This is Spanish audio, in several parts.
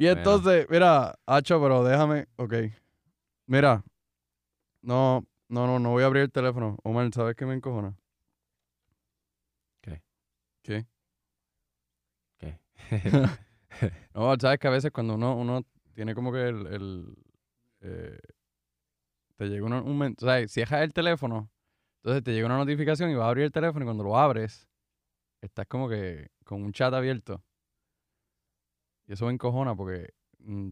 Y entonces, mira, Hacho, pero déjame, ok. Mira, no, no, no, no voy a abrir el teléfono. Omar, ¿sabes qué me encojona? ¿Qué? ¿Qué? ¿Qué? No, sabes que a veces cuando uno, uno tiene como que el, el, eh, te llega una- un, men- o sea, dejas el teléfono, entonces te llega una notificación y vas a abrir el teléfono y cuando lo abres, estás como que con un chat abierto. Y eso me encojona porque, mm,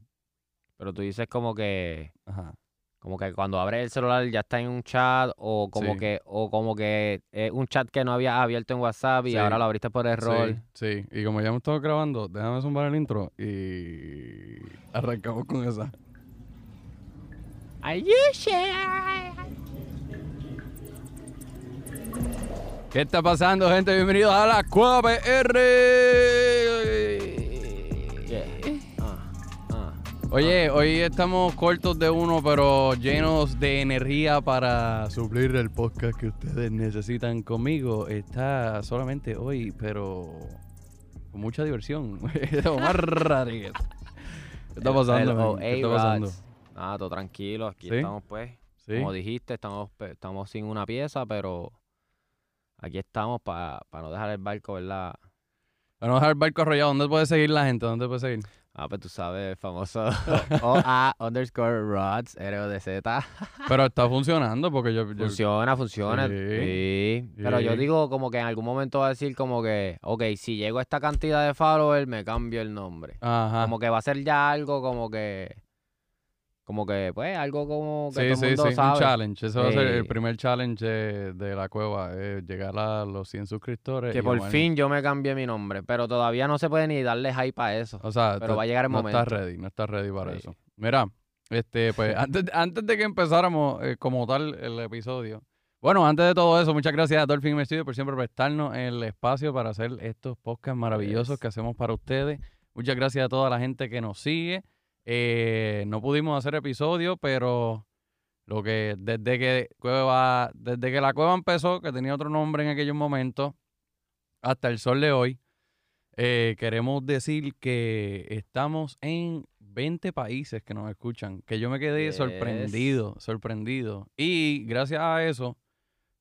Pero tú dices como que, ajá, como que cuando abres el celular ya está en un chat o como Sí. que, o como que es un chat que no había abierto en WhatsApp y Sí. ahora lo abriste por error. Sí, sí. Y como ya hemos estado grabando, déjame zumbar el intro y arrancamos con esa. Are you sure? ¿Qué está pasando, gente? Bienvenidos a la Cueva PR. Oye, hoy estamos cortos de uno, pero llenos de energía para suplir el podcast que ustedes necesitan conmigo. Está solamente hoy, pero con mucha diversión. Omar Rodríguez. ¿Qué está pasando? El ¿Qué está pasando? Nada, todo tranquilo. Aquí ¿Sí? estamos, pues. ¿Sí? Como dijiste, estamos, pe- estamos sin una pieza, pero aquí estamos para no dejar el barco, ¿verdad? Vamos a dejar el barco arrollado. ¿Dónde puede seguir la gente? ¿Dónde puede seguir? Ah, pues tú sabes, el famoso OA underscore rods, R-O-D-Z. Pero está funcionando porque yo... yo- Funciona, funciona. Sí, Sí. Pero yo digo como que en algún momento va a decir como que, ok, si llego a esta cantidad de followers, me cambio el nombre. Ajá. Como que va a ser ya algo como que, como que, pues, algo como que Sí, todo sí, el mundo sí, un sabe. challenge. Ese va a ser el Sí. primer challenge de, de la cueva, eh, llegar a los 100 suscriptores. Que y por fin yo me cambié mi nombre, pero todavía no se puede ni darle hype a eso. O sea, pero va a llegar el no momento. estás ready, no estás ready para eso. Mira, este, pues antes, antes de que empezáramos eh, como tal el episodio, bueno, antes de todo eso, muchas gracias a Dolphin Studio por siempre prestarnos el espacio para hacer estos podcasts maravillosos Yes. que hacemos para ustedes. Muchas gracias a toda la gente que nos sigue. Eh, no pudimos hacer episodio, pero lo que desde que cueva, desde que la cueva empezó, que tenía otro nombre en aquellos momentos, hasta el sol de hoy, eh, queremos decir que estamos en 20 países que nos escuchan, que yo me quedé Yes. sorprendido, sorprendido. Y gracias a eso,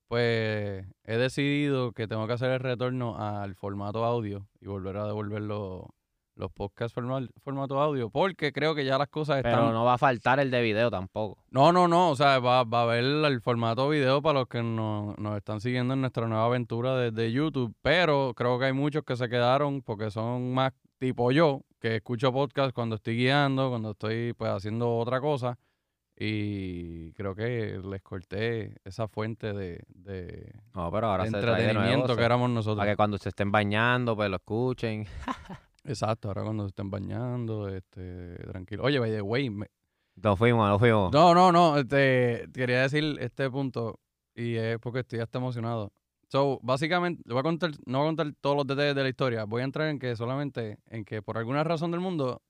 pues he decidido que tengo que hacer el retorno al formato audio y volver a devolver los, podcasts formal, formato audio, porque creo que ya las cosas están... Pero no va a faltar el de video tampoco. No, no, no. O sea, va, va a haber el formato video para los que nos, nos están siguiendo en nuestra nueva aventura desde YouTube. Pero creo que hay muchos que se quedaron porque son más tipo yo, que escucho podcast cuando estoy guiando, cuando estoy pues haciendo otra cosa. Y creo que les corté esa fuente de, de- No, pero ahora de se trae de nuevo. entretenimiento que éramos nosotros. Para que cuando se estén bañando, pues lo escuchen. Exacto, ahora cuando se estén bañando, este, tranquilo. Oye, by the way, me- Lo fuimos, lo fuimos. No, no, no. Este, quería decir este punto y es porque estoy hasta emocionado. So, básicamente, voy a contar, no voy a contar todos los detalles de la historia. Voy a entrar en que solamente, en que por alguna razón del mundo,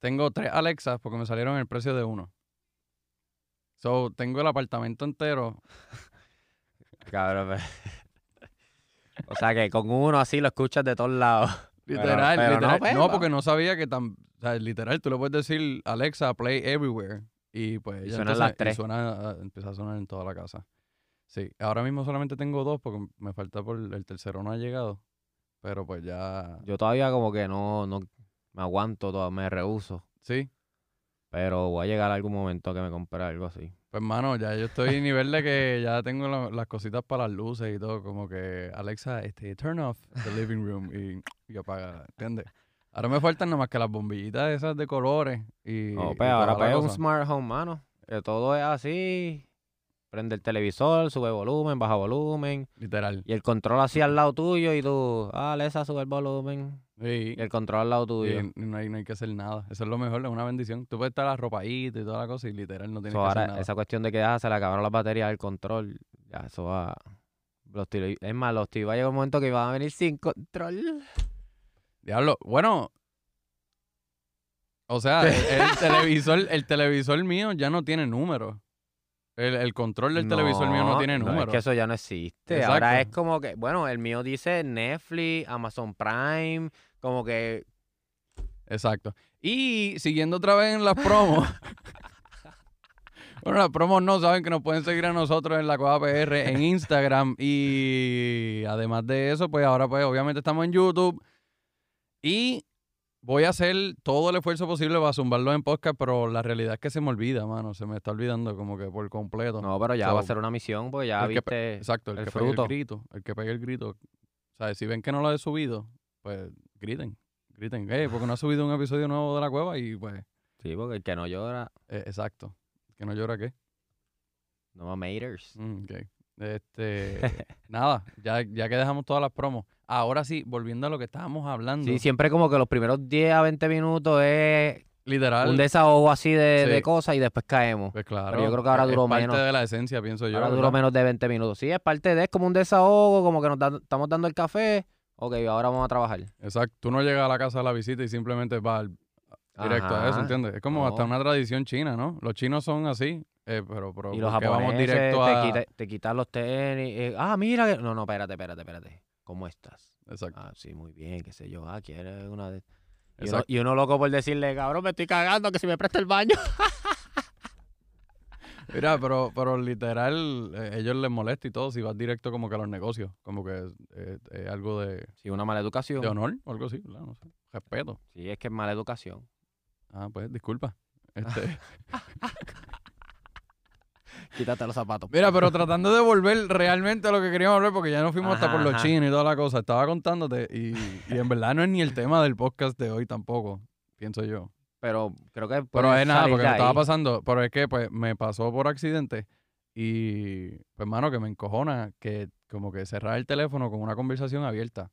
tengo tres Alexas porque me salieron el precio de uno. So, tengo el apartamento entero. Cabrón. O sea que con uno así lo escuchas de todos lados. Literal, pero literal. pues, no, porque no sabía que tan. O sea, literal, tú le puedes decir Alexa, play everywhere. Y pues Y entonces- las y tres. suena, ah, empieza a sonar en toda la casa. Sí, ahora mismo solamente tengo dos porque me falta por el tercero no ha llegado. Pero pues ya. Yo todavía como que no, no me aguanto, todo, me rehuso. Sí. Pero voy a llegar a algún momento que me compre algo así. Pues mano, ya yo estoy a nivel de que ya tengo la- las cositas para las luces y todo, como que Alexa, este, turn off the living room y, y apaga, ¿entiendes? Ahora me faltan nada más que las bombillitas esas de colores y. No, y pues toda ahora la pues es un cosa. smart home, mano. Que todo es así. Prende el televisor, sube volumen, baja volumen. Literal. Y el control así al lado tuyo y tú, ah, Alexa, sube el volumen. Sí. Y el control al lado tuyo. Y no hay, no hay que hacer nada. Eso es lo mejor, es una bendición. Tú puedes estar arropadito y toda la cosa y literal no tienes So, que ahora, hacer nada. esa cuestión de que ah, se le acabaron las baterías del control, ya eso va. Los tiros- es más, los tiros va a llegar un momento que van a venir sin control. Diablo, bueno. O sea, el, el televisor, el televisor mío ya no tiene número. El, el control del televisor mío no tiene número. es que eso ya no existe. Ahora es como que, bueno, el mío dice Netflix, Amazon Prime, como que Exacto. Y siguiendo otra vez en las promos. bueno, las promos no saben que nos pueden seguir a nosotros en la Cueva PR en Instagram. Y además de eso, pues ahora pues obviamente estamos en YouTube. Y voy a hacer todo el esfuerzo posible para zumbarlo en podcast, pero la realidad es que se me olvida, mano. Se me está olvidando como que por completo. No, pero ya So, va a ser una misión, pues ya el que viste. Exacto, el, el que pegue el grito. El que pegue el grito. O sea, si ven que no lo he subido, pues griten. Griten. Eh, porque no ha subido un episodio nuevo de la cueva y pues. Sí, porque el que no llora, eh, exacto. Que no llora qué. no maters. Mm. Este. nada, ya, ya que dejamos todas las promos. Ahora sí, volviendo a lo que estábamos hablando. Sí, siempre como que los primeros 10 a 20 minutos es Literal. un desahogo así de, de cosas y después caemos. Pues claro. Pero yo creo que ahora duró es parte menos. de la esencia, pienso yo. Ahora duró menos de 20 minutos. Sí, es parte de, es como un desahogo, como que nos estamos dando el café. Ok, ahora vamos a trabajar. Exacto. Tú no llegas a la casa a la visita y simplemente vas al- directo a eso. ¿entiendes? Es como No. hasta una tradición china, ¿no? Los chinos son así, eh, pero, pero Y los ¿por qué japoneses vamos directo te, a... quita- te quitan los tenis. eh, ah, mira. que- No, no, espérate, espérate, espérate. ¿Cómo estás? Exacto. Ah, sí, muy bien, qué sé yo. Ah, quieres una de... Y uno, Exacto. y uno loco por decirle, cabrón, me estoy cagando, que si me presta el baño. Mira, pero, pero literal, eh, ellos les molesta y todo si vas directo como que a los negocios. Como que es algo de, Sí, una mala educación. de honor o algo así, ¿verdad? No sé. Respeto. Sí, es que es mala educación. Ah, pues disculpa. Este, Quítate los zapatos. mira, pero tratando de volver realmente a lo que queríamos hablar, porque ya nos fuimos hasta por los ajá. chinos y toda la cosa. Estaba contándote y, y en verdad no es ni el tema del podcast de hoy tampoco, pienso yo. Pero creo que Pero es nada, porque me estaba pasando, pero es que pues me pasó por accidente y pues mano que me encojona que como que cerrar el teléfono con una conversación abierta.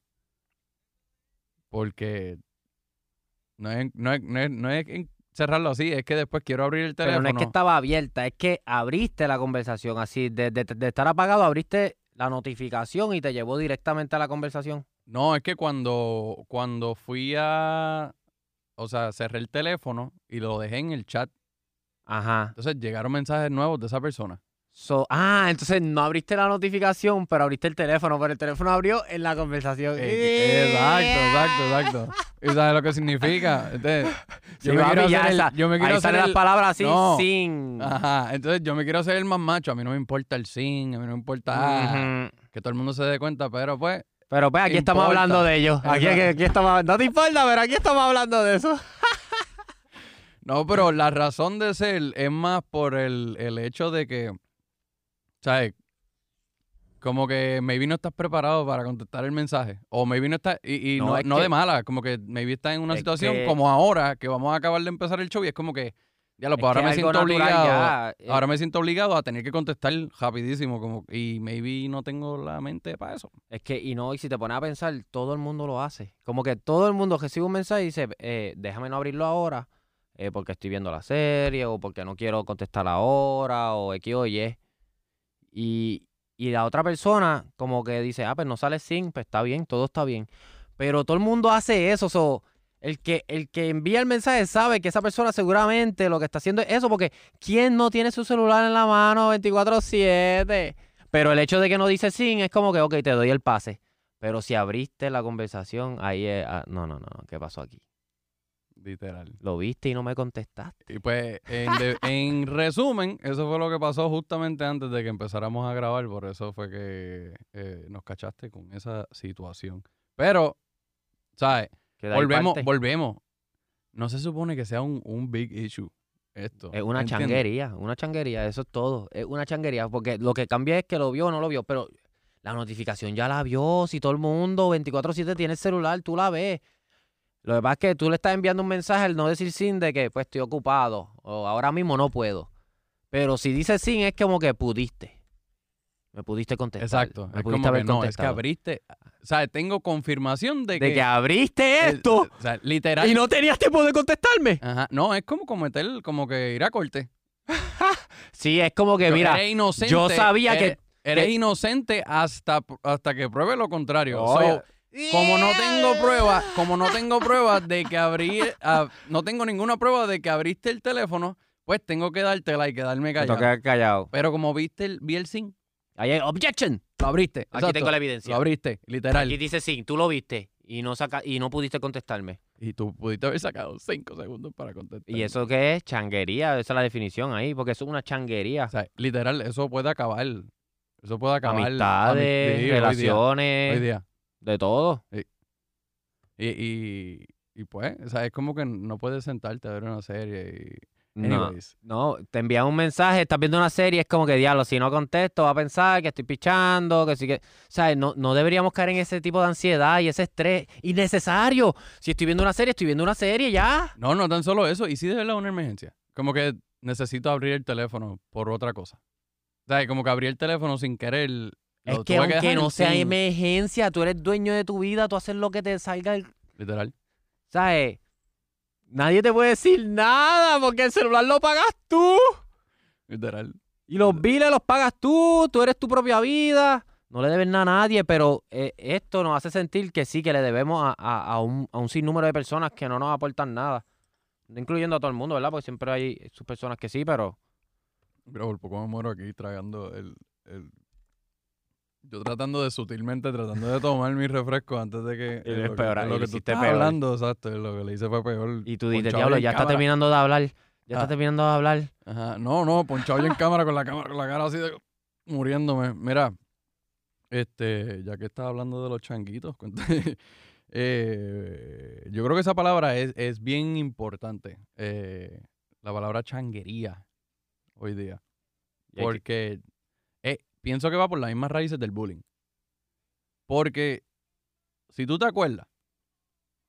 Porque no es, no es, no es, no es en- cerrarlo así, es que después quiero abrir el Pero teléfono. no es que estaba abierta, es que abriste la conversación así. De, de- de estar apagado, abriste la notificación y te llevó directamente a la conversación. No, es que cuando, cuando fui a, o sea, cerré el teléfono y lo dejé en el chat, Ajá. entonces llegaron mensajes nuevos de esa persona. So, ah, entonces no abriste la notificación, pero abriste el teléfono, pero el teléfono abrió en la conversación. Eh, Exacto, exacto, exacto. ¿Y sabes lo que significa? Entonces, Sí, yo, me quiero hacer el, yo me quiero Ahí hacer el- las palabras así, No. sin. Ajá, entonces yo me quiero hacer el más macho. A mí no me importa el sin, a mí no me importa ah, que todo el mundo se dé cuenta, pero pues, Pero pues aquí estamos hablando de ellos. Aquí, Exacto. aquí estamos, no te importa, pero aquí estamos hablando de eso. no, pero la razón de ser es más por el, el hecho de que, ¿sabes? Como que maybe no estás preparado para contestar el mensaje. O maybe no estás, y, y No, no, es no que- de mala, como que maybe estás en una Es situación que- como ahora, que vamos a acabar de empezar el show y es como que, ya lo, Es pues ahora me siento obligado. ya, eh, Ahora me siento obligado a tener que contestar rapidísimo, como, y maybe no tengo la mente para eso. Es que, y no, y si te pones a pensar, todo el mundo lo hace. Como que todo el mundo recibe un mensaje y dice, eh, déjame no abrirlo ahora, eh, porque estoy viendo la serie, o porque no quiero contestar ahora, o X o Y. Y, y la otra persona, como que dice, ah, pues no sale sin, pues está bien, todo está bien. Pero todo el mundo hace eso, so, el que, el que envía el mensaje sabe que esa persona seguramente lo que está haciendo es eso, porque ¿quién no tiene su celular en la mano 24/7? Pero el hecho de que no dice sin es como que, ok, te doy el pase. Pero si abriste la conversación, ahí es, ah, no, no, no, ¿qué pasó aquí? Literal. Lo viste y no me contestaste. Y pues, en, de- en resumen, eso fue lo que pasó justamente antes de que empezáramos a grabar. Por eso fue que eh, nos cachaste con esa situación. Pero, ¿sabes? Volvemos, parte. volvemos. No se supone que sea un, un big issue esto. Es una ¿entiendes? changuería, una changuería, eso es todo. Es una changuería, porque lo que cambia es que lo vio o no lo vio, pero la notificación ya la vio. Si todo el mundo 24-7 tiene el celular, tú la ves. Lo que pasa es que tú le estás enviando un mensaje al no decir sin de que pues estoy ocupado o ahora mismo no puedo. Pero si dices sin es como que pudiste. Me pudiste contestar. Exacto. Me Es pudiste como que haber no, es que abriste. ¿Sabes? Tengo confirmación de que. de que abriste esto o sea, literal. y no tenías tiempo de contestarme. Ajá. No, es como cometer, como que ir a corte. Sí, es como que, mira, eres inocente. yo sabía que- eres- que- inocente hasta, hasta que pruebe lo contrario. So, como no tengo pruebas, como no tengo pruebas de que abrí, ah, no tengo ninguna prueba de que abriste el teléfono, pues tengo que dártela y quedarme me callado. toca callado. Pero como viste el, vi el sin, Ahí hay objection. lo abriste. Aquí exacto, tengo la evidencia. Lo abriste, literal. Aquí dice sin, tú lo viste. y no saca y no pudiste contestarme. Y tú pudiste haber sacado cinco segundos para contestar. ¿Y eso qué es? Changuería, esa es la definición ahí, porque eso es una changuería. O sea, literal, eso puede acabar. Eso puede acabar. ami- Amistades, sí, hoy día, relaciones, Hoy día. De todo. Y, y, y pues, o sea, es como que no puedes sentarte a ver una serie y... No, Anyways. no, te envían un mensaje, estás viendo una serie, es como que diablo, si no contesto, va a pensar que estoy pichando, que sí que. O sea, no, no deberíamos caer en ese tipo de ansiedad y ese estrés innecesario. Si estoy viendo una serie, estoy viendo una serie ya. No, no tan solo eso. Y sí de verdad una emergencia. Como que necesito abrir el teléfono por otra cosa. O sea, como que abrí el teléfono sin querer. Es que aunque no sea emergencia, tú eres dueño de tu vida, tú haces lo que te salga el. Literal. ¿Sabes? Nadie te puede decir nada porque el celular lo pagas tú. Literal. Y los biles los pagas tú, tú eres tu propia vida. No le debes nada a nadie, pero eh, esto nos hace sentir que sí, que le debemos a, a- a un, a un sinnúmero de personas que no nos aportan nada. Incluyendo a todo el mundo, ¿verdad? Porque siempre hay sus personas que sí, pero... Pero por poco me muero aquí tragando el, el- Yo tratando de sutilmente, tratando de tomar mi refresco antes de que... Y lo peor, y que lo tú estás peor. hablando, exacto. Lo que le hice fue peor. Y tú dices, diablo, ya está cámara". terminando de hablar. Ya Ah. está terminando de hablar. Ajá. No, no, ponchado yo en cámara con la cámara, con la cara así de muriéndome. Mira, este, ya que estás hablando de los changuitos, eh, yo creo que esa palabra es, es bien importante. eh, la palabra changuería hoy día. Porque eh, pienso que va por las mismas raíces del bullying. Porque si tú te acuerdas,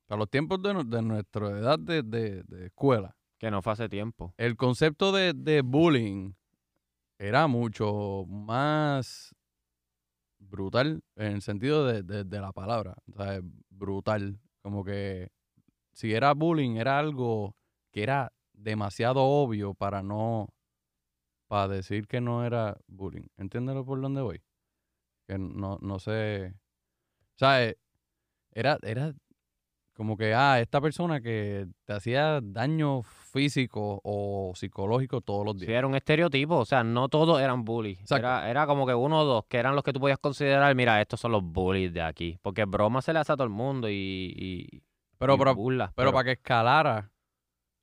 para los tiempos de, de nuestra edad de- de- de escuela, Que no fue hace tiempo. el concepto de, de bullying era mucho más brutal en el sentido de, de- de la palabra. O sea, brutal. Como que si era bullying, era algo que era demasiado obvio para no. Para decir que no era bullying. ¿Entiendes por dónde voy? Que no, no sé. O sea, eh, era, era como que, ah, esta persona que te hacía daño físico o psicológico todos los Sí, días. era un estereotipo, o sea, no todos eran bullies. Era, era como que uno o dos, que eran los que tú podías considerar, mira, estos son los bullies de aquí. Porque broma se le hace a todo el mundo y, y, Pero, y pero, burlas, pero para que escalara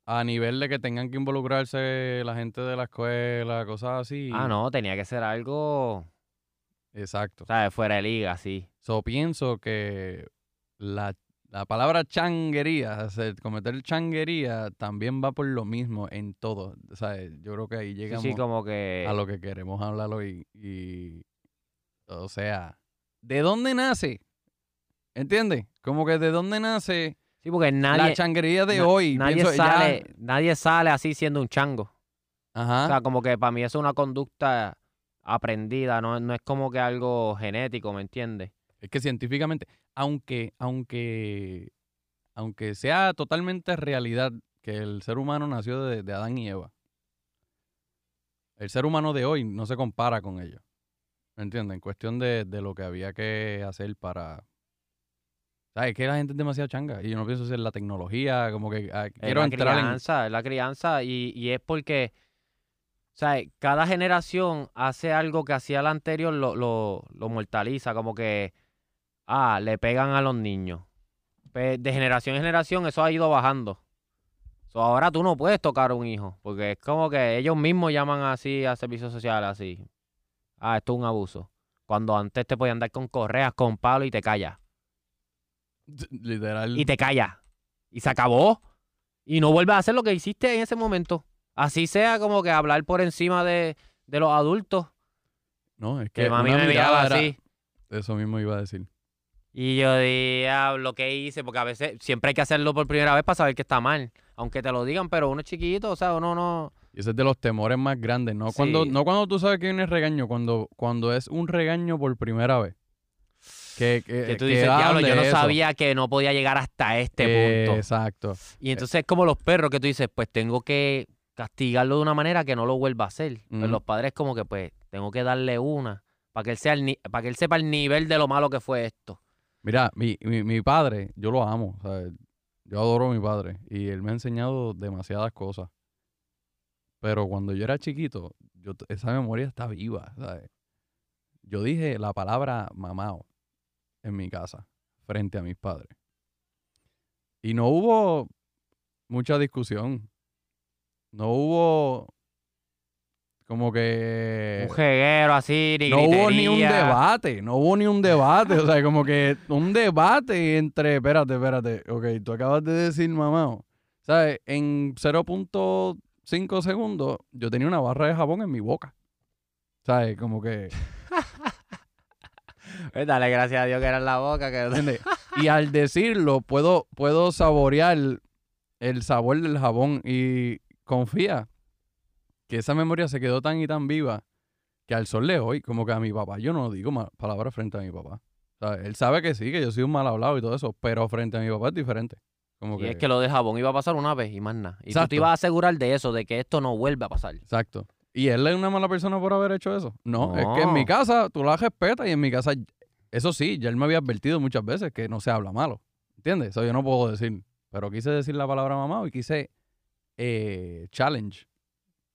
a nivel de que tengan que involucrarse la gente de la escuela, cosas así. Ah, no, tenía que ser algo, Exacto. ¿sabes? Fuera de liga, sí. So, pienso que la, la palabra changuería, hacer, cometer changuería, también va por lo mismo en todo. O sea, yo creo que ahí Sí, llegamos sí, como que... a lo que queremos hablar hoy. Y, o sea, ¿de dónde nace? ¿Entiendes? Como que de dónde nace Sí, porque la nadie, changuería de na- hoy. nadie, Pienso, ya- sale, nadie sale así siendo un chango. Ajá. O sea, como que para mí es una conducta aprendida, no, no es como que algo genético, ¿me entiendes? Es que científicamente, aunque, aunque, aunque sea totalmente realidad que el ser humano nació de, de Adán y Eva, el ser humano de hoy no se compara con ellos. ¿Me entiendes? En cuestión de, de lo que había que hacer para... ¿Sabes? Es que la gente es demasiado changa. Y yo no pienso ser la tecnología, como que ah, Es quiero la entrar en... crianza, es la crianza y, y es porque, ¿sabes? Cada generación hace algo que hacía la anterior, lo, lo, lo mortaliza, como que, ah, le pegan a los niños. De generación en generación eso ha ido bajando. So, ahora tú no puedes tocar a un hijo, porque es como que ellos mismos llaman así a servicios sociales, así. Ah, esto es un abuso. Cuando antes te podían dar con correas, con palo y te callas. Literal. y te callas. Y se acabó. Y no vuelves a hacer lo que hiciste en ese momento. Así sea como que hablar por encima de, de los adultos. No, es Que que mami me miraba así. Eso mismo iba a decir. Y yo diablo, ¿qué hice? Porque a veces siempre hay que hacerlo por primera vez para saber que está mal. Aunque te lo digan, pero uno es chiquito, o sea, uno no... Y ese es de los temores más grandes, ¿no? Cuando, no cuando tú sabes que viene regaño, cuando, cuando es un regaño por primera vez. Que, que, Que tú dices, diablo, yo no eso". sabía que no podía llegar hasta este Eh, punto. Exacto. Y entonces es como los perros que tú dices, pues tengo que castigarlo de una manera que no lo vuelva a hacer. Pues Ujú. los padres como que pues tengo que darle una para que él sea el ni- para que él sepa el nivel de lo malo que fue esto. Mira, mi, mi, mi padre, yo lo amo, ¿sabes? Yo adoro a mi padre y él me ha enseñado demasiadas cosas. Pero cuando yo era chiquito, yo, esa memoria está viva, ¿sabes? Yo dije la palabra mamao en mi casa, frente a mis padres. Y no hubo mucha discusión. No hubo como que... Un jeguero así, ni No hubo ni un debate, no hubo ni un debate, o sea, como que un debate entre, espérate, espérate, ok, tú acabas de decir, mamá, ¿sabes? En 0.5 segundos yo tenía una barra de jabón en mi boca, ¿sabes? Como que, Eh, Dale gracias a Dios que era en la boca. Que... ¿entiendes? Y al decirlo, puedo, puedo saborear el sabor del jabón y confía que esa memoria se quedó tan y tan viva que al sol de hoy, como que a mi papá, yo no digo palabras frente a mi papá. ¿sabes? Él sabe que sí, que yo soy un mal hablado y todo eso, pero frente a mi papá es diferente. Como Y que, es que lo de jabón iba a pasar una vez y más nada. Y tú te ibas a asegurar de eso, de que esto no vuelva a pasar. Exacto. ¿Y él es una mala persona por haber hecho eso? No, es que en mi casa tú la respetas y en mi casa, eso sí, ya él me había advertido muchas veces que no se habla malo. ¿Entiendes? Eso yo no puedo decir. Pero quise decir la palabra mamá y quise eh, challenge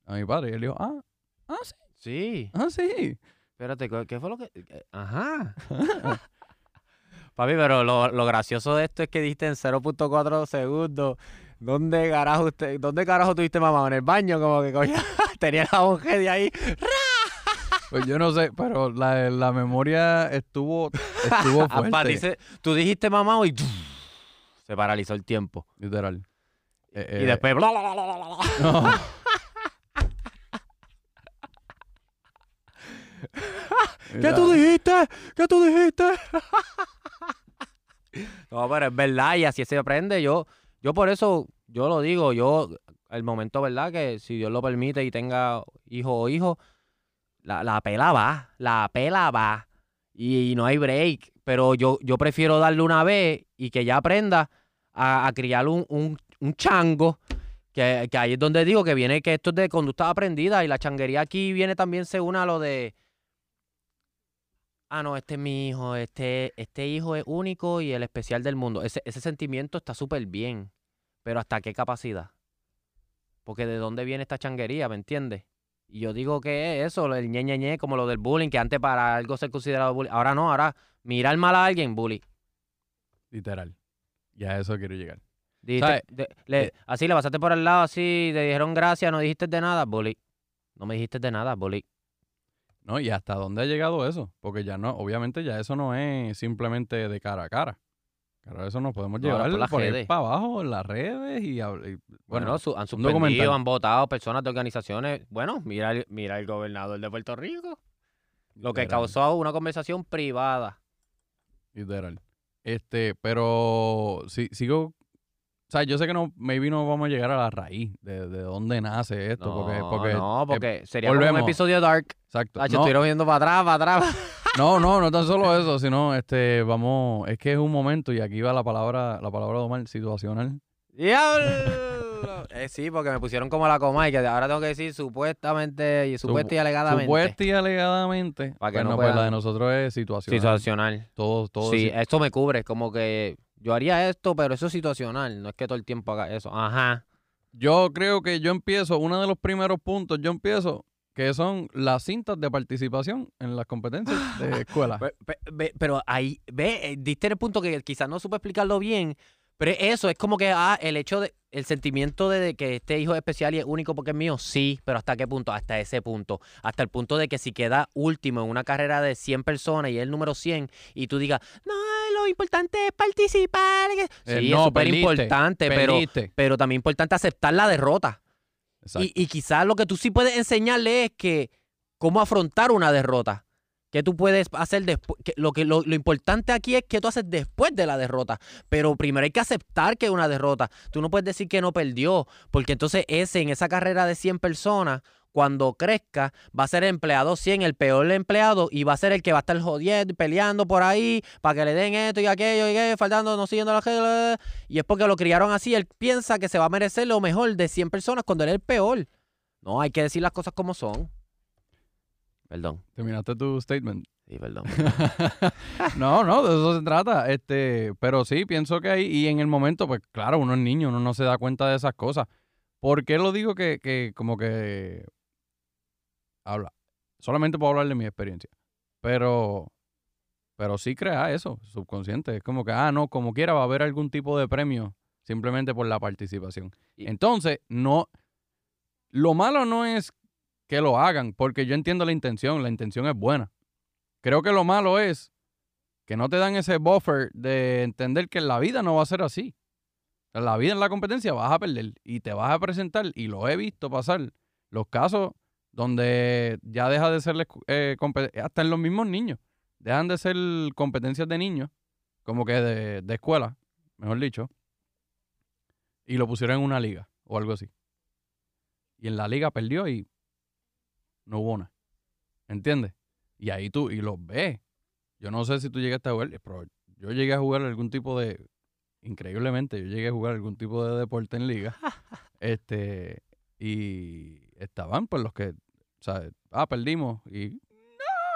a mi padre. Y él dijo, ah, ah, sí, Sí. ah, sí. Espérate, ¿qué- ¿qué fue lo que...? qué- Ajá. Papi, pero lo, lo gracioso de esto es que diste en 0.4 segundos. ¿Dónde carajo usted, dónde carajo tuviste mamá? ¿En el baño? Como que coño, tenía el jabón de ahí. Pues yo no sé, pero la, la memoria estuvo, estuvo fuerte. tú dijiste mamá y se paralizó el tiempo. Literal. Eh, y después... no. ¿Qué tú dijiste? ¿Qué tú dijiste? no, pero es verdad, y así se aprende. Yo, yo por eso, yo lo digo, yo, el momento, ¿verdad? Que si Dios lo permite y tenga hijo o hijo, la, la pela va, la pela va. Y, no hay break. Pero yo, yo prefiero darle una vez y que ya aprenda a, a criar un, un, un chango. Que, que ahí es donde digo que viene que esto es de conducta aprendida y la changuería aquí viene también según a lo de ah, no, este es mi hijo, este, este hijo es único y el especial del mundo. Ese, ese sentimiento está súper bien, pero ¿hasta qué capacidad? Porque de dónde viene esta changuería, ¿me entiendes? Y yo digo que es eso, el ñe, ñe, ñe, como lo del bullying, que antes para algo ser considerado bullying. Ahora no, ahora mirar mal a alguien, bully. Literal. Ya a eso quiero llegar. De- le- Eh, así le pasaste por el lado, así, te dijeron gracias, no dijiste de nada, bully. No me dijiste de nada, bully. ¿No? ¿Y hasta dónde ha llegado eso? Porque ya no, obviamente ya eso no es simplemente de cara a cara. Claro, eso nos podemos No, llevar por las por ahí para abajo, en las redes y, y- Bueno, bueno, su- han suspendido, han votado personas de organizaciones. Bueno, mira, el- mira el gobernador de Puerto Rico. Lo que literal, causó una conversación privada. Literal. Este, pero si, sigo. O sea, yo sé que no, maybe no vamos a llegar a la raíz de, de dónde nace esto. No, porque, porque, no, eh, sería como un episodio dark. exacto. Ah, No, estuvieron viendo para atrás, para atrás. no, no, no tan solo eso, sino este, vamos, es que es un momento, y aquí va la palabra, la palabra de Omar, situacional. ¡Diablo! Eh, sí, porque me pusieron como la coma y que ahora tengo que decir supuestamente y supuesta y alegadamente. Supuesta y alegadamente. Para que pues no pues la de nosotros es situacional. Situacional. Todo, todo. sí, es- esto me cubre. Como que yo haría esto, pero eso es situacional. No es que todo el tiempo haga eso. Ajá. Yo creo que yo empiezo, uno de los primeros puntos, yo empiezo, que son las cintas de participación en las competencias de escuela. Pero ahí, ve, eh, diste el punto que quizás no supe explicarlo bien, pero eso es como que, ah, el hecho de, el sentimiento de, de que este hijo es especial y es único porque es mío, sí, pero ¿hasta qué punto? Hasta ese punto. Hasta el punto de que si queda último en una carrera de 100 personas y es el número 100 y tú digas, no, lo importante es participar. que-". Eh, Sí, no, es súper importante, pero, pero también es importante aceptar la derrota. Y, y quizás lo que tú sí puedes enseñarle es que cómo afrontar una derrota. ¿Qué tú puedes hacer después? Lo, que, lo, lo importante aquí es qué tú haces después de la derrota. Pero primero hay que aceptar que es una derrota. Tú no puedes decir que no perdió, porque entonces ese en esa carrera de 100 personas, cuando crezca, va a ser empleado 100, el peor empleado, y va a ser el que va a estar jodiendo peleando por ahí para que le den esto y aquello y aquello, faltando, no siguiendo la regla. Y es porque lo criaron así. Él piensa que se va a merecer lo mejor de 100 personas cuando él es el peor. No, hay que decir las cosas como son. Perdón. Terminaste tu statement. Sí, perdón. no, no, de eso se trata. Este, pero sí, pienso que ahí, y en el momento, pues claro, uno es niño, uno no se da cuenta de esas cosas. ¿Por qué lo digo que, que como que habla? Solamente puedo hablar de mi experiencia. Pero, pero sí crea eso, subconsciente. Es como que, ah, no, como quiera va a haber algún tipo de premio simplemente por la participación. Entonces, no, lo malo no es que lo hagan, porque yo entiendo la intención, la intención es buena. Creo que lo malo es que no te dan ese buffer de entender que la vida no va a ser así. La vida en la competencia vas a perder y te vas a presentar, y lo he visto pasar, los casos donde ya deja de ser eh, hasta en los mismos niños, dejan de ser competencias de niños, como que de, de escuela, mejor dicho, y lo pusieron en una liga o algo así. Y en la liga perdió y no hubo nada. ¿Entiendes? Y ahí tú, y los ves. Yo no sé si tú llegaste a jugar, pero yo llegué a jugar algún tipo de, increíblemente, yo llegué a jugar algún tipo de deporte en liga. este, y estaban pues los que, ¿sabes? Ah, perdimos. Y, no,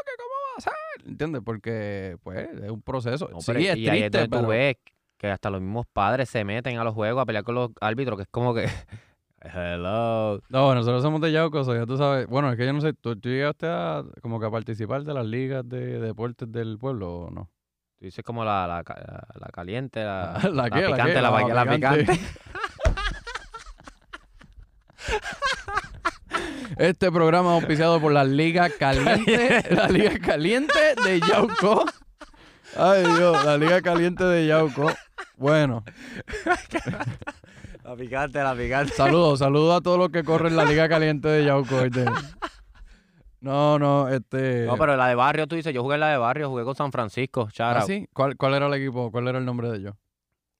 que cómo va a ser, ¿entiendes? Porque, pues, es un proceso. No, sí, pero- es y ahí es triste, tú ves que hasta los mismos padres se meten a los juegos a pelear con los árbitros, que es como que. Hello. No, nosotros somos de Yauco, ya tú sabes. Bueno, es que yo no sé, ¿tú, tú llegaste a como que a participar de las ligas de deportes del pueblo o no? Tú dices como la, la, la- la caliente, la, ¿La? ¿La picante, qué? la picante. Este programa es auspiciado por la Liga Caliente, la Liga Caliente de Yauco. Ay Dios, la Liga Caliente de Yauco. Bueno, La picante, la picante. saludos, saludos a todos los que corren la Liga Caliente de Yauco. No, no, este... No, pero la de barrio, tú dices, yo jugué en la de barrio, jugué con San Francisco, shout ¿Ah, sí? ¿Cuál, ¿Cuál era el equipo? ¿Cuál era el nombre de ellos?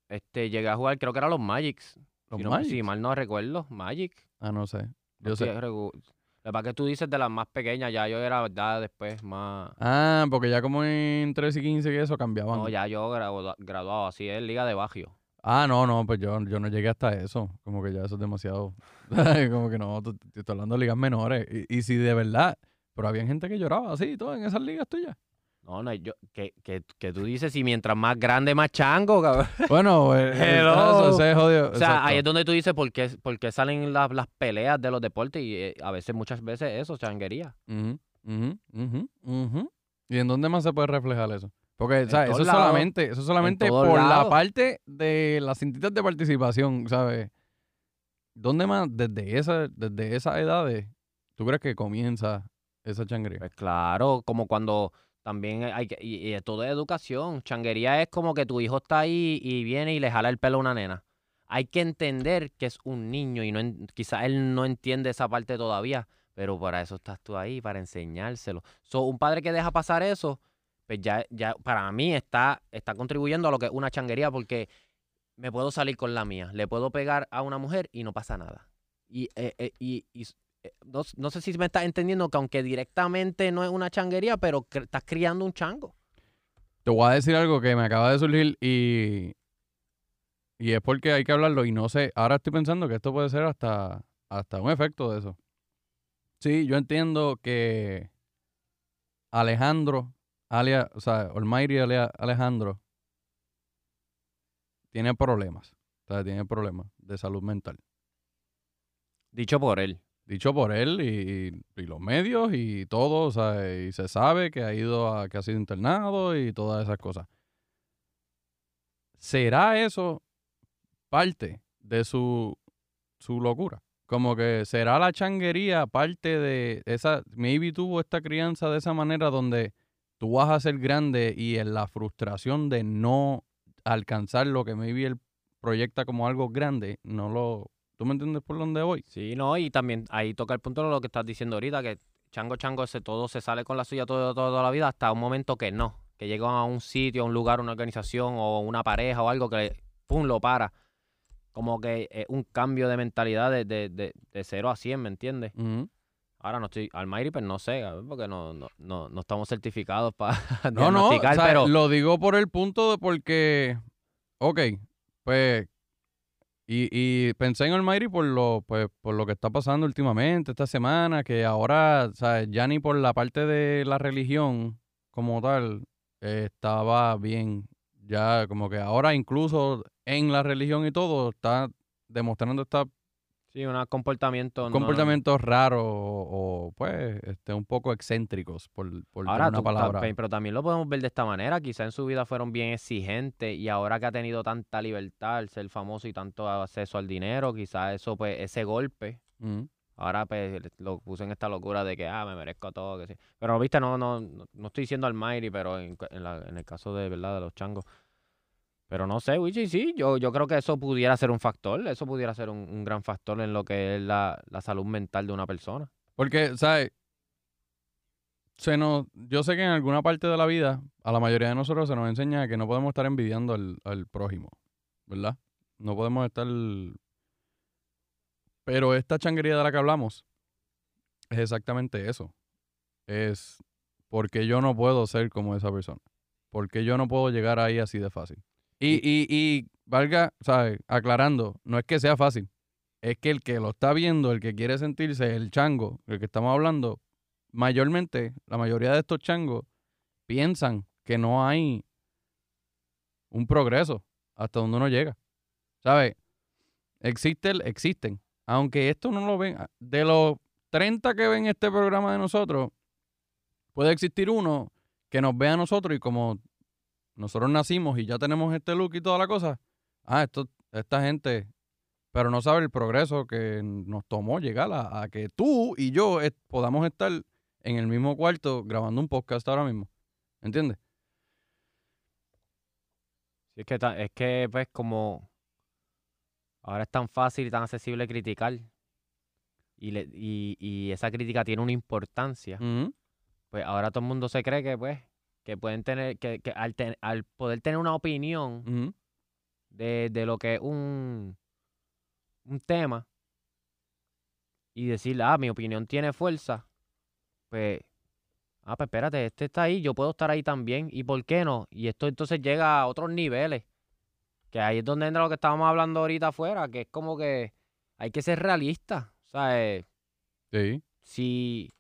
Este, llegué a jugar, creo que eran los Magics. ¿Los si, no- Magics? si mal no recuerdo, Magic. Ah, no sé. Yo sé. La verdad que tú dices de las más pequeñas, ya yo era ya después más... Ah, porque ya como en 13 y 15 y eso cambiaban. No, ya yo gradu- graduado, así es, liga de barrio. Ah, no, no, pues yo, yo no llegué hasta eso. Como que ya eso es demasiado. como que no, te estoy hablando de ligas menores. Y, y si de verdad, pero había gente que lloraba así y todo en esas ligas tuyas. No, no, yo, que, que, que tú dices, si mientras más grande, más chango, cabrón. Bueno, eso, ese es jodido. O sea, exacto. ahí es donde tú dices por qué, por qué salen las, las peleas de los deportes y eh, a veces, muchas veces eso, changuería. Ujú, ujú, ujú, ujú. ¿Y en dónde más se puede reflejar eso? Porque, ¿sabes? todos Eso es solamente, eso es solamente por la parte de las cintitas de participación, ¿sabes? ¿Dónde más, desde esa, desde esas edades, tú crees que comienza esa changuería? Pues claro, como cuando también hay que, y, todo es educación. Changuería es como que tu hijo está ahí y viene y le jala el pelo a una nena. Hay que entender que es un niño y no quizás él no entiende esa parte todavía, pero para eso estás tú ahí, para enseñárselo. So, un padre que deja pasar eso, pues ya, ya para mí está, está contribuyendo a lo que es una changuería porque me puedo salir con la mía, le puedo pegar a una mujer y no pasa nada. Y, eh, eh, y, y no, s- no sé si me estás entendiendo que aunque directamente no es una changuería, pero estás criando un chango. Te voy a decir algo que me acaba de surgir y, y es porque hay que hablarlo y no sé, ahora estoy pensando que esto puede ser hasta, hasta un efecto de eso. Sí, yo entiendo que Alejandro, alias, o sea, Almighty alias Alejandro, tiene problemas, o sea, tiene problemas de salud mental. Dicho por él. Dicho por él y, los medios y todo, o sea, y se sabe que ha ido a, que ha sido internado y todas esas cosas. ¿Será eso parte de su, su locura? Como que será la changuería parte de esa, maybe tuvo esta crianza de esa manera donde tú vas a ser grande y en la frustración de no alcanzar lo que maybe él proyecta como algo grande, no lo, ¿tú me entiendes por dónde voy? Sí, no, y también ahí toca el punto de lo que estás diciendo ahorita, que chango, chango, se, todo se sale con la suya todo, todo- toda la vida hasta un momento que no, que llegan a un sitio, a un lugar, una organización o una pareja o algo que pum, lo para. Como que es un cambio de mentalidad de, de, de, de 0 a 100, ¿me entiendes? Ahora no estoy, Almighty, pues no sé, a ver, porque no, no, no, no estamos certificados para No, no, o diagnosticar, sea, pero lo digo por el punto de porque, ok, pues, y, y pensé en Almighty por lo, pues, por lo que está pasando últimamente, esta semana, que ahora, sea, ya ni por la parte de la religión como tal, eh, estaba bien, ya como que ahora incluso en la religión y todo, está demostrando esta Sí, un comportamiento. no- comportamientos raros o, o, pues este, un poco excéntricos, por, por Ahora, tener tú- una palabra. pero también lo podemos ver de esta manera. Quizá en su vida fueron bien exigentes y ahora que ha tenido tanta libertad al ser famoso y tanto acceso al dinero, quizá eso, pues, ese golpe, ahora pues lo puso en esta locura de que, ah, me merezco todo, que sí. Pero, viste, no, no, no, no estoy diciendo al Mayri, pero en, en la- en el caso de, ¿verdad? De los changos. Pero no sé, Wichi, sí, yo, yo creo que eso pudiera ser un factor, eso pudiera ser un, gran factor en lo que es la, la salud mental de una persona. Porque, ¿sabes? Se nos, yo sé que en alguna parte de la vida, a la mayoría de nosotros se nos enseña que no podemos estar envidiando al, al prójimo, ¿verdad? No podemos estar... Pero esta changuería de la que hablamos es exactamente eso. Es porque yo no puedo ser como esa persona. Porque yo no puedo llegar ahí así de fácil. Y, y, y valga, ¿sabes? Aclarando, no es que sea fácil. Es que el que lo está viendo, el que quiere sentirse el chango, el que estamos hablando, mayormente, la mayoría de estos changos piensan que no hay un progreso hasta donde uno llega. ¿Sabes? Existe el- existen. Aunque esto no lo ven, de los 30 que ven este programa de nosotros, puede existir uno que nos vea a nosotros y como nosotros nacimos y ya tenemos este look y toda la cosa, ah, esto, esta gente, pero no sabe el progreso que nos tomó llegar a, a que tú y yo podamos estar en el mismo cuarto grabando un podcast ahora mismo. ¿Entiendes? Sí, es que, es que, pues, como ahora es tan fácil y tan accesible criticar, y, le- y, y esa crítica tiene una importancia, pues ahora todo el mundo se cree que, pues, que pueden tener, que, que al, ten- al poder tener una opinión de, de lo que es un, un tema y decir, ah, mi opinión tiene fuerza, pues, ah, pues espérate, este está ahí, yo puedo estar ahí también, ¿y por qué no? Y esto entonces llega a otros niveles, que ahí es donde entra lo que estábamos hablando ahorita afuera, que es como que hay que ser realista, o sea, eh, Sí. si,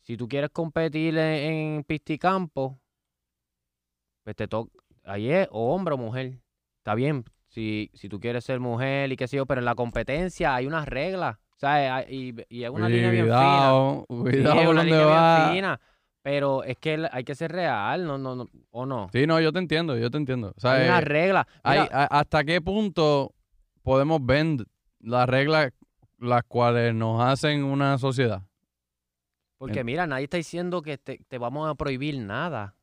si tú quieres competir en, en pisticampo, pues te toca, ahí es o hombre o mujer. Está bien, si, si tú quieres ser mujer y qué sé yo, pero en la competencia hay unas reglas, ¿sabes? Hay- Y, y es una línea bien fina. Cuidado, Sí, por donde va. fina, pero es que hay que ser real, no, no, no, o no. Sí, no, yo te entiendo, yo te entiendo. O sea, hay unas eh, reglas. hay- Mira, a- ¿Hasta qué punto podemos ver las reglas las cuales nos hacen una sociedad? Porque mira, nadie está diciendo que te, te vamos a prohibir nada.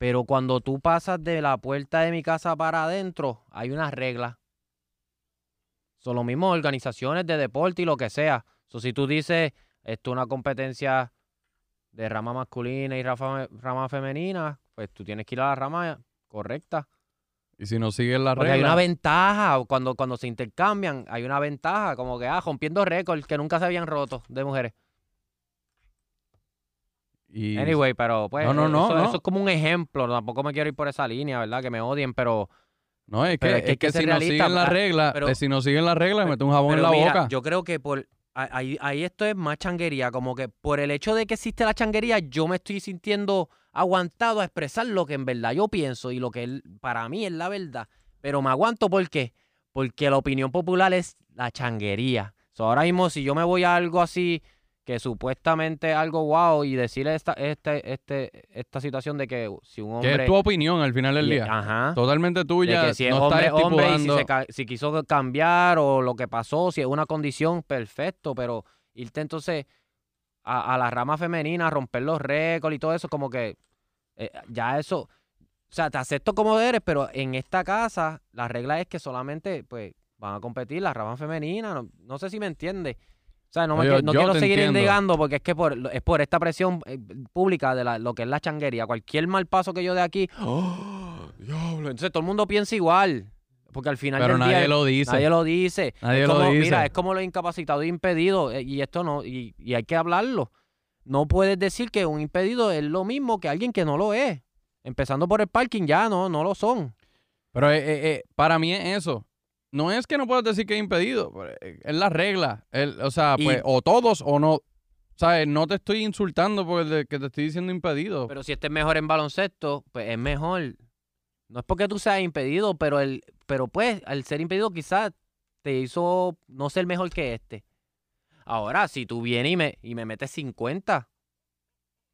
Pero cuando tú pasas de la puerta de mi casa para adentro, hay unas reglas. Son lo mismo organizaciones de deporte y lo que sea. So, si tú dices, esto es una competencia de rama masculina y rama, rama femenina, pues tú tienes que ir a la rama correcta. Y si no siguen las Porque hay una ventaja, o cuando, cuando se intercambian, hay una ventaja, como que, ah, rompiendo récords que nunca se habían roto de mujeres. Y- Anyway, pero pues No, no, no, eso, no. eso es como un ejemplo. Tampoco me quiero ir por esa línea, ¿verdad? Que me odien, pero, No, es que, es si no siguen las reglas, si no siguen las reglas, mete un jabón en la mira, boca. yo creo que por ahí, ahí esto es más changuería, como que por el hecho de que existe la changuería, yo me estoy sintiendo aguantado a expresar lo que en verdad yo pienso y lo que él- para mí es la verdad. Pero me aguanto ¿por qué? Porque la opinión popular es la changuería. So, ahora mismo, si yo me voy a algo así, que supuestamente es algo wow, y decirle esta, este, este, esta situación de que si un hombre. que es tu opinión al final del y- día. Ajá. Totalmente De tuya. que si es no hombre, hombre, y si, se si quiso cambiar o lo que pasó, si es una condición, perfecto, pero irte entonces a, a la rama femenina, a romper los récords y todo eso, como que eh, ya eso, o sea, te acepto como eres, pero en esta casa la regla es que solamente pues van a competir la rama femenina, no, no sé si me entiendes. O sea, no, me Yo- qui- no yo quiero seguir entiendo. indagando porque es que por, es por esta presión eh, pública de la- lo que es la changuería. Cualquier mal paso que yo dé aquí, ¡oh! diablo! entonces todo el mundo piensa igual. Porque al final Pero del nadie día lo dice. nadie lo dice. Nadie Es lo dice. Mira, es como los incapacitados e impedidos. eh, Y esto no, y, y hay que hablarlo. No puedes decir que un impedido es lo mismo que alguien que no lo es. Empezando por el parking, ya no, no lo son. Pero eh, para mí es eso. No es que no puedas decir que es impedido. pero, eh, Es la regla. El- o sea, Y- pues, o todos o no. ¿Sabes? No te estoy insultando porque que te estoy diciendo impedido. Pero si este es mejor en baloncesto, pues es mejor. No es porque tú seas impedido, pero el, pero pues, al ser impedido quizás te hizo no ser mejor que este. Ahora, si tú vienes y me, y me metes 50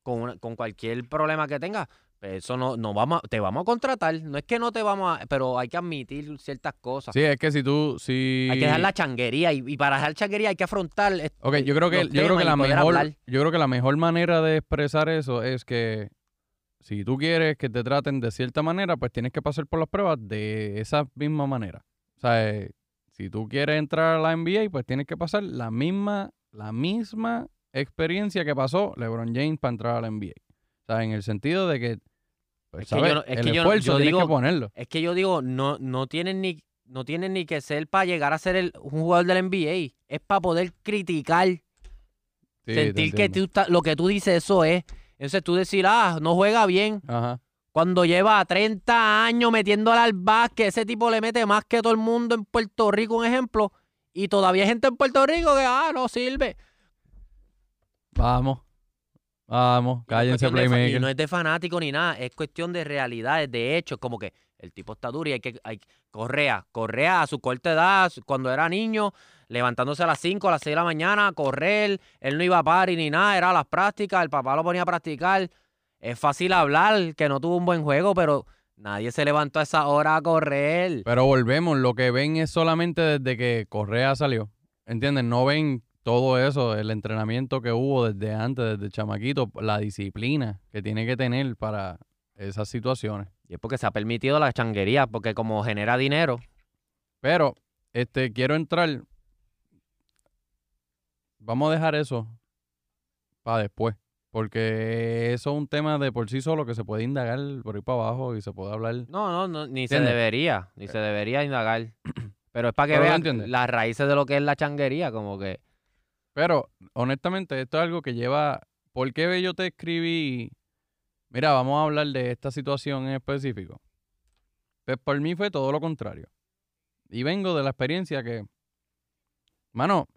con, una- con cualquier problema que tengas, pues eso no, no vamos, a- te vamos a contratar. No es que no te vamos a, pero hay que admitir ciertas cosas. Sí, es que si tú, si... Hay que dejar la changuería y, y para dejar changuería hay que afrontar. est- Ok, yo creo que, yo creo que la mejor, hablar. yo creo que la mejor manera de expresar eso es que si tú quieres que te traten de cierta manera, pues tienes que pasar por las pruebas de esa misma manera. O sea, eh, si tú quieres entrar a la NBA, pues tienes que pasar la misma, la misma experiencia que pasó LeBron James para entrar a la NBA. O sea, en el sentido de que, pues, Es que yo es el que yo- esfuerzo yo tienes que digo- ponerlo. Es que yo digo, no, no tienen ni, no tienen ni que ser para llegar a ser el, un jugador del NBA. Es para poder criticar, Sí, te sentir que entiendo. tú estás- lo que tú dices, eso es. Entonces tú decir, ah, no juega bien. Ajá. Cuando lleva 30 años metiéndole al básquet, ese tipo le mete más que todo el mundo en Puerto Rico, un ejemplo. Y todavía hay gente en Puerto Rico que, ah, no sirve. Vamos. Vamos, cállense, de Playmaker. Y no es de fanático ni nada, es cuestión de realidades, de hechos, como que el tipo está duro y hay que, hay, Correa, Correa a su corta edad, cuando era niño, levantándose a las 5, a las 6 de la mañana, a correr, él no iba a party ni nada, era a las prácticas, el papá lo ponía a practicar. Es fácil hablar que no tuvo un buen juego, pero nadie se levantó a esa hora a correr. Pero volvemos, lo que ven es solamente desde que Correa salió. ¿Entienden? No ven todo eso, el entrenamiento que hubo desde antes, desde chamaquito, la disciplina que tiene que tener para esas situaciones. Y es porque se ha permitido la changuería, porque como genera dinero, Pero, este, quiero entrar. Vamos a dejar eso para después. Porque eso es un tema de por sí solo que se puede indagar por ahí para abajo y se puede hablar. No, no, no ni se debería, ni se debería indagar. Pero es para que Pero vean las raíces de lo que es la changuería, como que Pero, honestamente, esto es algo que lleva. ¿Por qué yo te escribí? Mira, vamos a hablar de esta situación en específico. Pues por mí fue todo lo contrario. Y vengo de la experiencia que. Mano,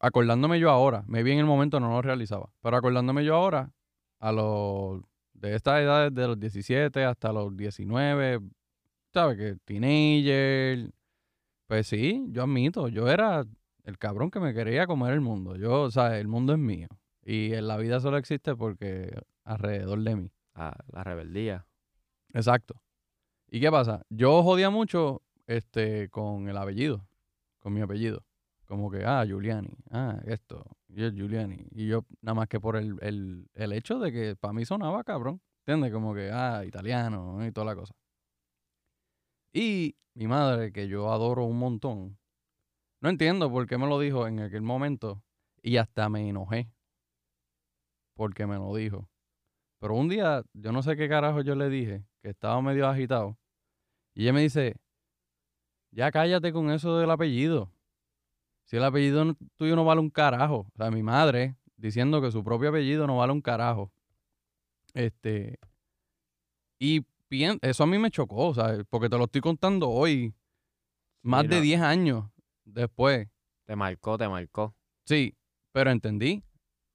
acordándome yo ahora, me vi en el momento no lo realizaba, pero acordándome yo ahora, a los. de estas edades, de los 17 hasta los 19, ¿sabes? Que teenager. Pues sí, yo admito, yo era el cabrón que me quería comer el mundo. Yo, o sea, el mundo es mío. Y en la vida solo existe porque alrededor de mí. ah, la rebeldía. Exacto. ¿Y qué pasa? Yo jodía mucho este, con el apellido, con mi apellido. Como que, ah, Giuliani, ah, esto, y el Giuliani. Y yo, nada más que por el, el, el hecho de que para mí sonaba cabrón. ¿Entiendes? Como que, ah, italiano y toda la cosa. Y mi madre, que yo adoro un montón, no entiendo por qué me lo dijo en aquel momento y hasta me enojé porque me lo dijo. Pero un día, yo no sé qué carajo yo le dije, que estaba medio agitado, y ella me dice, ya cállate con eso del apellido. Si el apellido tuyo no vale un carajo. O sea, mi madre diciendo que su propio apellido no vale un carajo. Este. Y eso a mí me chocó, ¿sabes? Porque te lo estoy contando hoy, más de no. 10 años después. Te marcó, te marcó. Sí, pero entendí.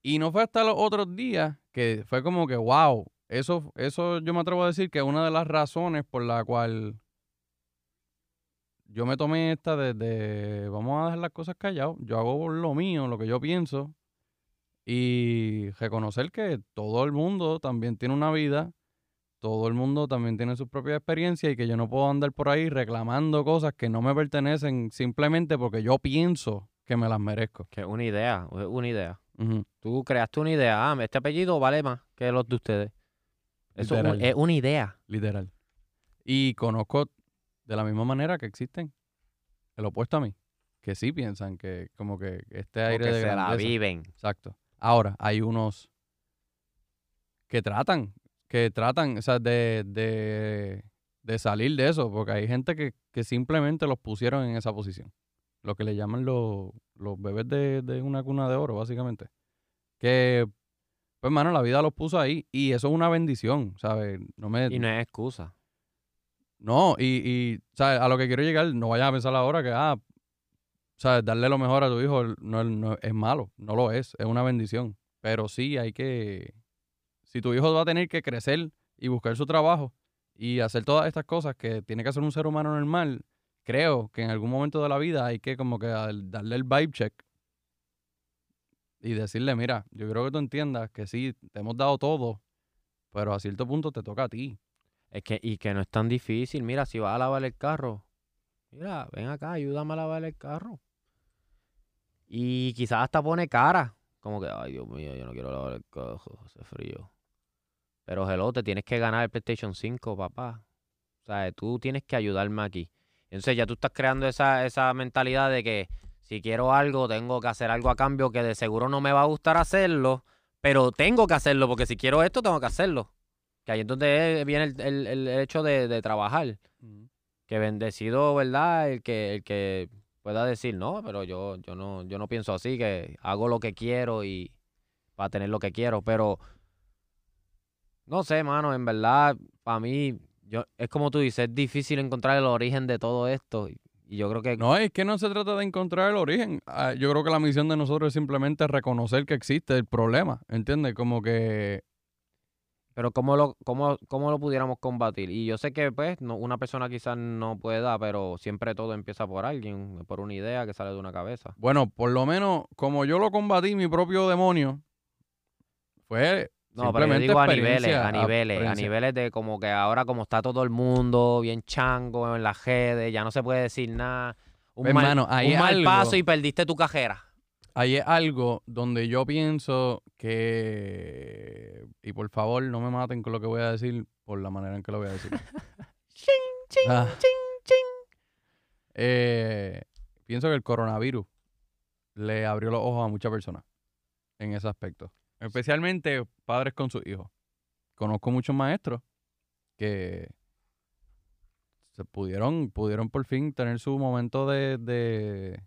Y no fue hasta los otros días que fue como que, wow, eso, eso yo me atrevo a decir que es una de las razones por la cual yo me tomé esta de, de, vamos a dejar las cosas calladas, yo hago lo mío, lo que yo pienso, y reconocer que todo el mundo también tiene una vida, todo el mundo también tiene sus propias experiencias y que yo no puedo andar por ahí reclamando cosas que no me pertenecen simplemente porque yo pienso que me las merezco. Que es una idea, es una idea. Tú creaste una idea, ah, este apellido vale más que los de ustedes. Eso es, un- Literal. es una idea. Literal. Y conozco de la misma manera que existen el opuesto a mí, que sí piensan que como que este aire de se la grandeza. viven. Exacto. Ahora, hay unos que tratan, que tratan, o sea, de, de, de salir de eso, porque hay gente que, que simplemente los pusieron en esa posición. Lo que le llaman los, los bebés de, de una cuna de oro, básicamente. Que, pues, mano, la vida los puso ahí y eso es una bendición, ¿sabes? No me, Y no es excusa. no, y, y ¿sabes? a lo que quiero llegar, no vayas a pensar ahora que, ah, ¿sabes? Darle lo mejor a tu hijo no es malo, no lo es, es una bendición. Pero sí hay que, si tu hijo va a tener que crecer y buscar su trabajo y hacer todas estas cosas que tiene que hacer un ser humano normal, creo que en algún momento de la vida hay que como que darle el vibe check y decirle, mira, yo creo que tú entiendas que sí, te hemos dado todo, pero a cierto punto te toca a ti. Es que, y que no es tan difícil. Mira, si vas a lavar el carro, mira, ven acá, ayúdame a lavar el carro. Y quizás hasta pone cara. Como que, ay, Dios mío, yo no quiero lavar el carro, hace frío. Pero, hello, te tienes que ganar el PlayStation 5, papá. O sea, tú tienes que ayudarme aquí. Entonces ya tú estás creando esa, esa mentalidad de que si quiero algo, tengo que hacer algo a cambio que de seguro no me va a gustar hacerlo, pero tengo que hacerlo, porque si quiero esto, tengo que hacerlo. Que ahí es donde viene el, el- el hecho de, de trabajar. Que bendecido, ¿verdad? El que, el que pueda decir, no, pero yo, yo no, yo no pienso así, que hago lo que quiero y para tener lo que quiero. Pero no sé, mano, en verdad, para mí, yo, es como tú dices, es difícil encontrar el origen de todo esto. Y, y yo creo que No, es que no se trata de encontrar el origen. Ah, Yo creo que la misión de nosotros es simplemente reconocer que existe el problema, ¿entiendes? Como que Pero ¿cómo lo, cómo, cómo lo pudiéramos combatir? Y yo sé que pues no, una persona quizás no pueda, pero siempre todo empieza por alguien, por una idea que sale de una cabeza. Bueno, por lo menos como yo lo combatí, mi propio demonio, fue No, pero yo digo a niveles, a niveles, a niveles de como que ahora como está todo el mundo bien chango en las redes, ya no se puede decir nada. Un mal, mano, ahí un mal algo- paso y perdiste tu cajera. Ahí es algo donde yo pienso que, y por favor no me maten con lo que voy a decir por la manera en que lo voy a decir. ching, Ah. ching, ching. Eh, pienso que el coronavirus le abrió los ojos a muchas personas en ese aspecto. Especialmente padres con sus hijos. Conozco muchos maestros que se pudieron, pudieron por fin tener su momento de, de,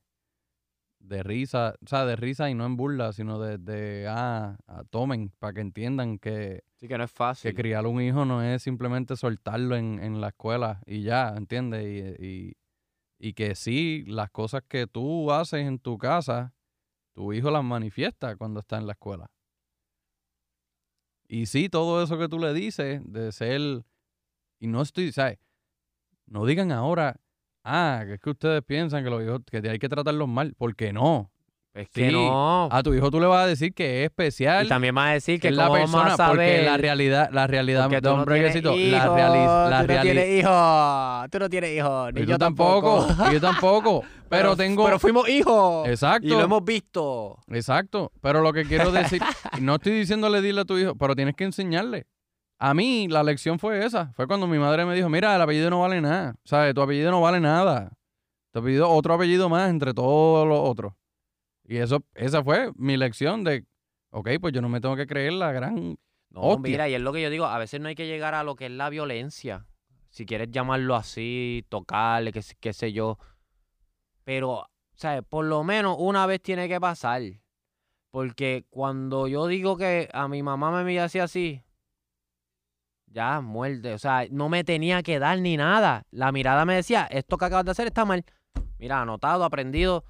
de risa, o sea, de risa y no en burla, sino de, de ah, ah, tomen, para que entiendan que, Sí que no es fácil. que criar un hijo no es simplemente soltarlo en, en la escuela y ya, ¿entiendes? Y, y, y que sí, las cosas que tú haces en tu casa, tu hijo las manifiesta cuando está en la escuela. Y sí, todo eso que tú le dices de ser, y no estoy, ¿sabes? No digan ahora, ah, que es que ustedes piensan que los hijos, que hay que tratarlos mal, porque no. Es que sí. no. A tu hijo tú le vas a decir que es especial, y también vas a decir que es la persona, porque la realidad, la realidad, porque don no la, reali- la tú no tienes hijos, tú no tienes hijos, ni y yo tú tampoco, y yo tampoco, pero, tengo, pero fuimos hijos exacto, y lo hemos visto. exacto, pero lo que quiero decir, no estoy diciéndole dile a tu hijo, pero tienes que enseñarle. A mí la lección fue esa, fue cuando mi madre me dijo, mira, el apellido no vale nada, ¿sabes? Tu apellido no vale nada, tu apellido, otro apellido más entre todos los otros. Y eso, esa fue mi lección de, ok, pues yo no me tengo que creer la gran No, Hostia. mira, y es lo que yo digo, a veces no hay que llegar a lo que es la violencia. Si quieres llamarlo así, tocarle, qué, sé- qué sé yo. Pero, ¿sabes? Por lo menos una vez tiene que pasar. Porque cuando yo digo que a mi mamá me mira así así, ya, muerte. O sea, no me tenía que dar ni nada. La mirada me decía, esto que acabas de hacer está mal. Mira, anotado, aprendido,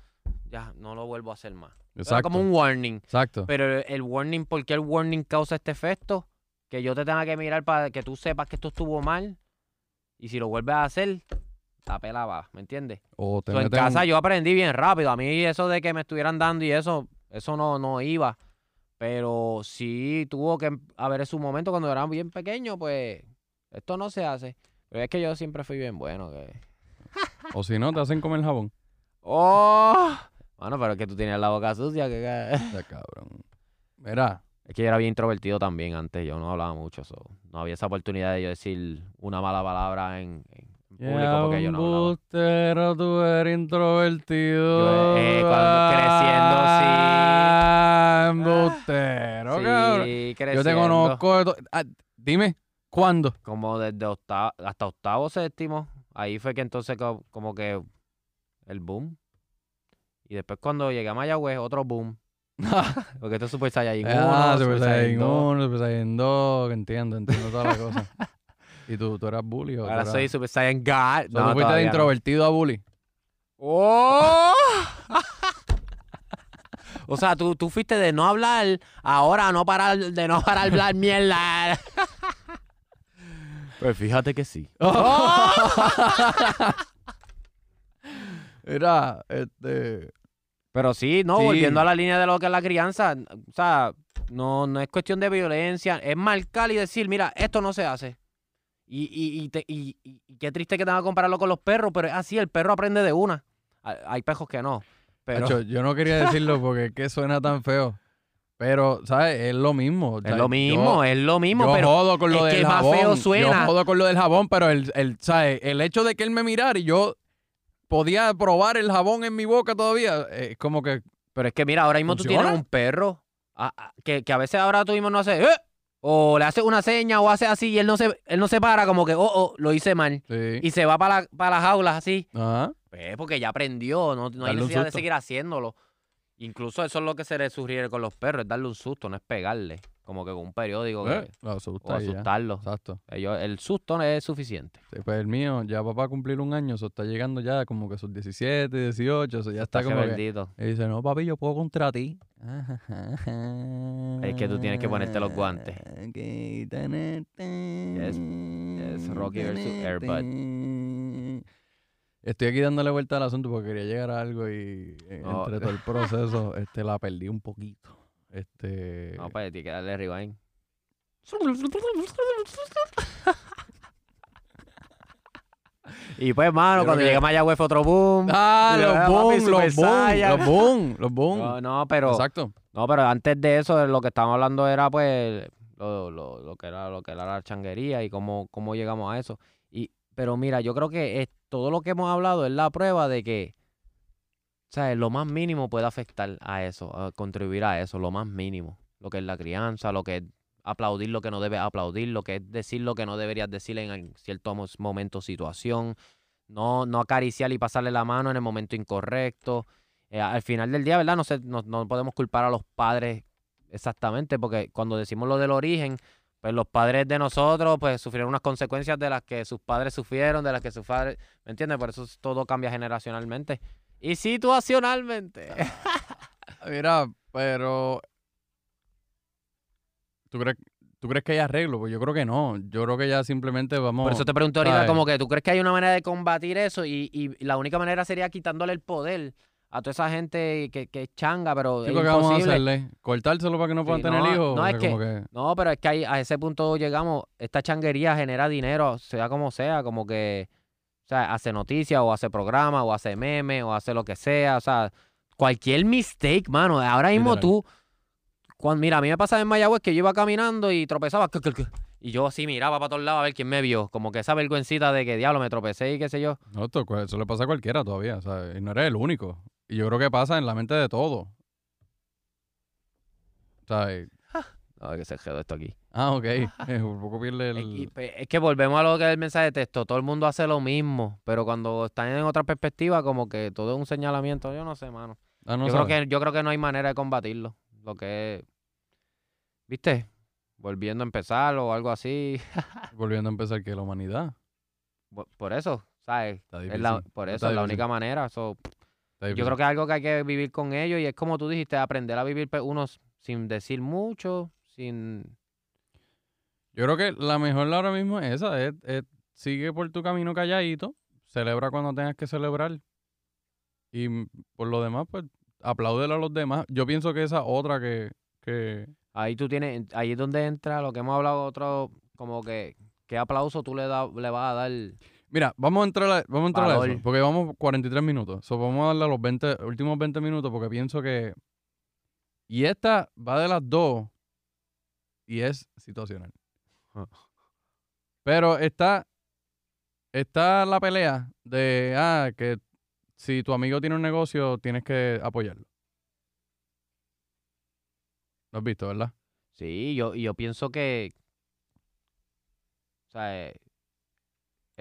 ya, no lo vuelvo a hacer más. Era Exacto. como un warning. Exacto. Pero el- warning, ¿por qué el warning causa este efecto? Que yo te tenga que mirar para que tú sepas que esto estuvo mal. Y si lo vuelves a hacer, la pela va, ¿me entiendes? O te So, en casa yo aprendí bien rápido. A mí eso de que me estuvieran dando y eso, eso no, no iba. Pero sí tuvo que haber su momento cuando era bien pequeño, pues esto no se hace. Pero es que yo siempre fui bien bueno. Que... O si no, te hacen comer jabón. ¡Oh! Bueno, pero es que tú tienes la boca sucia. Que... Ya, cabrón. Mira, Es que yo era bien introvertido también antes, yo no hablaba mucho, so, no había esa oportunidad de yo decir una mala palabra en, público porque yo no hablaba. bustero, tú eres introvertido. Yo, eh, cuando- creciendo, sí. Ah, embustero, cabrón. Sí, Yo te creciendo. conozco. de Ah, dime, ¿cuándo? Como desde octavo, hasta octavo, séptimo, ahí fue que entonces co- como que el boom. Y después cuando llegué a Mayagüez, otro boom. Porque esto es Super Saiyajin 1, ah, Super 2. 1, Super Saiyan 2, que entiendo, entiendo todas las cosas. ¿Y tú, tú eras bully o Ahora eras- soy Super Saiyan God. So, tú No, fuiste de no. introvertido a bully? ¡Oh! o sea, tú, tú fuiste de no hablar, ahora no parar, de no parar hablar mierda. pues fíjate que sí. Mira, este. Pero sí, no, Sí. volviendo a la línea de lo que es la crianza, o sea, no, no es cuestión de violencia, es marcar y decir, mira, esto no se hace. Y, y, y, te- y- y- qué triste que tenga que compararlo con los perros, pero es así, el perro aprende de una. Hay, pejos que no. Pero Hacho, yo no quería decirlo porque es que suena tan feo. Pero, ¿sabes? Es lo mismo. es lo mismo, yo- es lo mismo, yo pero jodo con lo es del que más jabón. feo suena. Yo jodo con lo del jabón, pero el, el, ¿sabes? el hecho de que él me mirara y yo podía probar el jabón en mi boca todavía, eh, es como que. Pero es que mira, ahora mismo tú ¿Funciona? tienes un perro que, que a veces ahora tú mismo no haces, "Eh", o le haces una seña o hace así y él no se, él no se para como que, oh, oh, lo hice mal. Sí. Y se va para, la- para las jaulas así. Ajá. Pues porque ya aprendió, no, no hay necesidad de seguir haciéndolo. Incluso eso es lo que se le sugiere con los perros, es darle un susto, no es pegarle. Como que con un periódico que- Eh, lo asusta o y ya. asustarlo. Exacto. Ellos- el susto no es suficiente. Sí, pues el mío, ya va a cumplir un año, eso está llegando ya como que sus 17, 18, eso ya está como que... bendito. Y dice, no, papi, yo puedo contra ti. Es que tú tienes que ponerte los guantes. Yes, Rocky versus Airbud. Estoy aquí dándole vuelta al asunto porque quería llegar a algo y eh, No. entre todo el proceso este, la perdí un poquito. Este, No, pues tienes que darle rewind. y pues, mano, Yo cuando que- llegue a Mayagüez fue otro boom. Ah, los papi, boom, Super los boom, Saiyan. los boom, los boom. No, no, pero Exacto. no, pero antes de eso, lo que estábamos hablando era pues lo, lo- lo que era lo que era la changuería y cómo, cómo llegamos a eso. Y, pero mira, yo creo que es, todo lo que hemos hablado es la prueba de que ¿sabes? lo más mínimo puede afectar a eso, a contribuir a eso, lo más mínimo. Lo que es la crianza, lo que es aplaudir lo que no debes aplaudir, lo que es decir lo que no deberías decir en cierto momento o situación, no, no acariciar y pasarle la mano en el momento incorrecto. Eh, al final del día, ¿verdad? No, sé, no, no podemos culpar a los padres exactamente, porque cuando decimos lo del origen, pues los padres de nosotros, pues sufrieron unas consecuencias de las que sus padres sufrieron, de las que sus padres, ¿me entiendes? Por eso todo cambia generacionalmente y situacionalmente. Mira, pero. ¿Tú crees, ¿Tú crees que hay arreglo? Pues yo creo que no. Yo creo que ya simplemente vamos. Por eso te pregunto ahorita, ¿sabes? como que tú crees que hay una manera de combatir eso y, y la única manera sería quitándole el poder a toda esa gente que, que es changa, pero Sí, es ¿qué vamos a hacerle? ¿Cortárselo para que no puedan Sí, tener hijos? no, O es sea, que- que- No, pero es que ahí, a ese punto llegamos, esta changuería genera dinero, sea como sea, como que, o sea, hace noticias o hace programas o hace memes o hace lo que sea, o sea, cualquier mistake, mano, ahora mismo Literal. tú, cuando, mira, a mí me pasaba en Mayagüez que yo iba caminando y tropezaba, y yo así miraba para todos lados a ver quién me vio, como que esa vergüencita de que diablo me tropecé y qué sé yo. No, esto- eso le pasa a cualquiera todavía, ¿sabes? Y no eres el único. Y yo creo que pasa en la mente de todo. ¿Sabes? No, que se quedó esto aquí. Ah, ok. Eh, Un poco pierde Es, y, el... pues, es que volvemos a lo que es el mensaje de texto. Todo el mundo hace lo mismo, pero cuando están en otra perspectiva, como que todo es un señalamiento. Yo no sé, mano. Ah, no yo, creo que, yo creo que no hay manera de combatirlo. Lo que es, ¿viste? Volviendo a empezar o algo así. Volviendo a empezar que la humanidad. Por- eso, ¿sabes? Es la- por eso es la única manera. so, yo creo que es algo que hay que vivir con ellos y es como tú dijiste, aprender a vivir pe- unos sin decir mucho, sin... Yo creo que la mejor ahora mismo es esa, es, es sigue por tu camino calladito, celebra cuando tengas que celebrar. Y por lo demás, pues, apláudelo a los demás. Yo pienso que esa otra que, que Ahí tú tienes, ahí es donde entra lo que hemos hablado otro, como que, ¿qué aplauso tú le, da, le vas a dar? Mira, vamos a entrar a, vamos a, entrar a eso, porque vamos 43 minutos. So, vamos a darle a los 20, últimos 20 minutos porque pienso que... Y esta va de las dos y es situacional. Pero está, está la pelea de, ah, que si tu amigo tiene un negocio, tienes que apoyarlo. ¿Lo has visto, verdad? Sí, yo, yo pienso que. O sea, eh,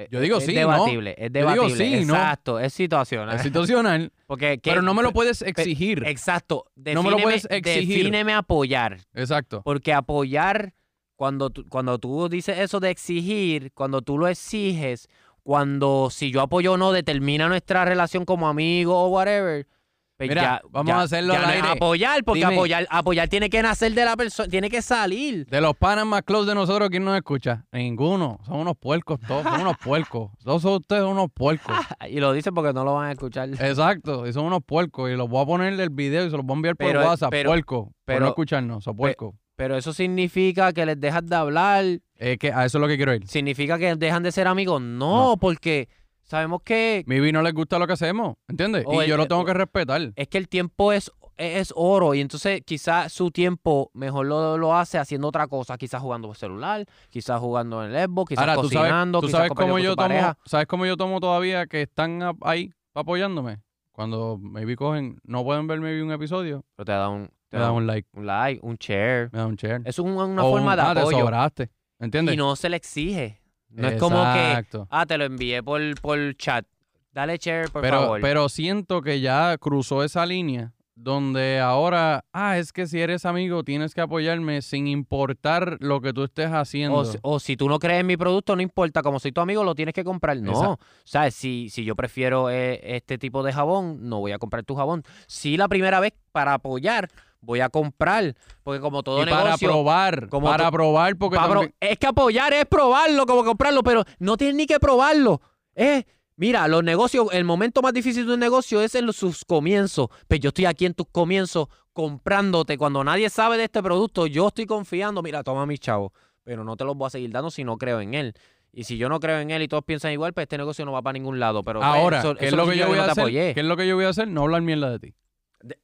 Yo digo es sí, ¿no? debatible, es Yo digo debatible. sí, ¿no? exacto, es situacional. Es situacional, Porque, ¿qué- pero no me lo puedes exigir. Exacto. No me lo puedes exigir. Defíneme apoyar. Exacto. Porque apoyar, cuando tú, cuando tú dices eso de exigir, cuando tú lo exiges, cuando si yo apoyo o no determina nuestra relación como amigo o whatever, Pues Mira, ya- vamos ya- a hacerlo ya al no es aire. apoyar, porque Dime. apoyar, apoyar tiene que nacer de la persona, tiene que salir. De los panas más close de nosotros, ¿quién nos escucha? Ninguno. Son unos puercos todos. Son unos puercos. Todos son ustedes unos puercos. Y lo dicen porque no lo van a escuchar. Exacto. Y son unos puercos. Y los voy a poner del video y se los voy a enviar por Pero- WhatsApp. pero- puerco. por pero- no escucharnos. Son puercos. Pero eso significa que les dejas de hablar, Es que a eso es lo que quiero ir. significa que dejan de ser amigos. No, porque sabemos que Mi no les gusta lo que hacemos. ¿Entiendes? Y el- yo lo eh, tengo que respetar. es que el tiempo es, es oro y entonces quizás su tiempo mejor lo, lo hace haciendo otra cosa, quizás jugando por celular, quizás jugando en el Xbox, quizás Ahora, tú sabes, cocinando, tú sabes cómo yo tomo, pareja. ¿sabes cómo yo tomo todavía que están ahí apoyándome? Cuando maybe cogen, no pueden ver maybe un episodio, Pero te da un, te da un, like, un like, un share. me dan un share. Es un- una O forma un, de ah, te apoyo sobraste. ¿Entiendes? y no se le exige. No es como que, ah, te lo envié por, por chat. Dale share, por pero, favor. pero siento que ya cruzó esa línea donde ahora, ah, es que si eres amigo tienes que apoyarme sin importar lo que tú estés haciendo. O, si- o si tú no crees en mi producto, no importa, como soy tu amigo, lo tienes que comprar. No. Exacto. ¿Sabes? Si, si yo prefiero eh, este tipo de jabón, no voy a comprar tu jabón. Si la primera vez para apoyar, voy a comprar. Porque como todo y para negocio. probar, como para probar, porque pa' pro- también- es que apoyar es probarlo, como comprarlo, pero no tienes ni que probarlo. Es. Mira, los negocios, el momento más difícil de un negocio es en los- sus comienzos. Pero yo estoy aquí en tus comienzos comprándote. Cuando nadie sabe de este producto, yo estoy confiando. Mira, toma mis chavos. Pero no te los voy a seguir dando si no creo en él. Y si yo no creo en él y todos piensan igual, pues este negocio no va para ningún lado. Pero pues, ahora, eso- ¿qué es eso lo que yo voy a hacer? apoyé. ¿Qué es lo que yo voy a hacer? No hablar mierda de ti.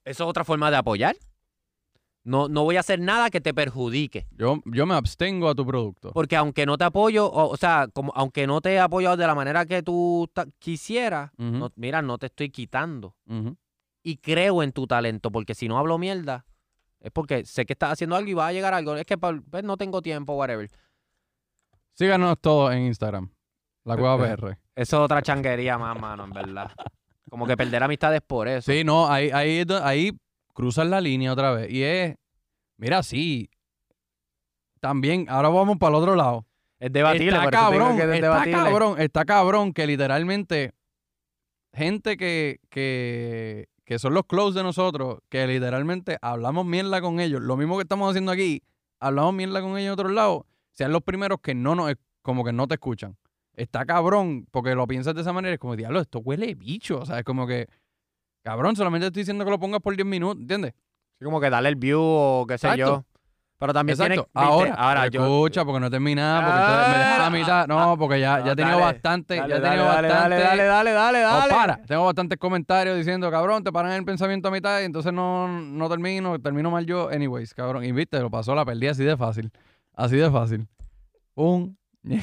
Eso es otra forma de apoyar. No, no voy a hacer nada que te perjudique. Yo, yo me abstengo a tu producto. Porque aunque no te apoyo, o, o sea, como aunque no te he apoyado de la manera que tú quisieras, no- mira, no te estoy quitando. Y creo en tu talento, porque si no hablo mierda, es porque sé que estás haciendo algo y va a llegar algo. Es que pues, no tengo tiempo, whatever. Síganos todos en Instagram. La Cueva PR. Eso es otra changuería más, mano, en verdad. Como que perder amistades por eso. Sí, no, ahí, ahí cruzan la línea otra vez. Y es, mira, sí. También, ahora vamos para el otro lado. Es debatible, está cabrón, que es está debatible. cabrón, está cabrón que literalmente gente que, que, que son los close de nosotros, que literalmente hablamos mierda con ellos, lo mismo que estamos haciendo aquí, hablamos mierda con ellos en otros lados, sean los primeros que no nos, como que no te escuchan. Está cabrón, porque lo piensas de esa manera, es como, diablo, esto huele bicho, o sea, es como que, cabrón, solamente estoy diciendo que lo pongas por 10 minutos, ¿entiendes? Sí, como que darle el view o qué sé Exacto. yo. Pero también Exacto. tiene... ahora, ahora yo... escucha, porque no he terminado, porque ustedes me dejan a la mitad. No, porque ya, ya he tenido Dale, bastante, Dale, ya he dale, tenido dale, bastante. dale, dale, dale, No, dale. para, tengo bastantes comentarios diciendo, cabrón, te paran el pensamiento a mitad y entonces no, no termino, termino mal yo. Anyways, cabrón. Y viste, lo pasó, la perdí así de fácil. Así de fácil. Un.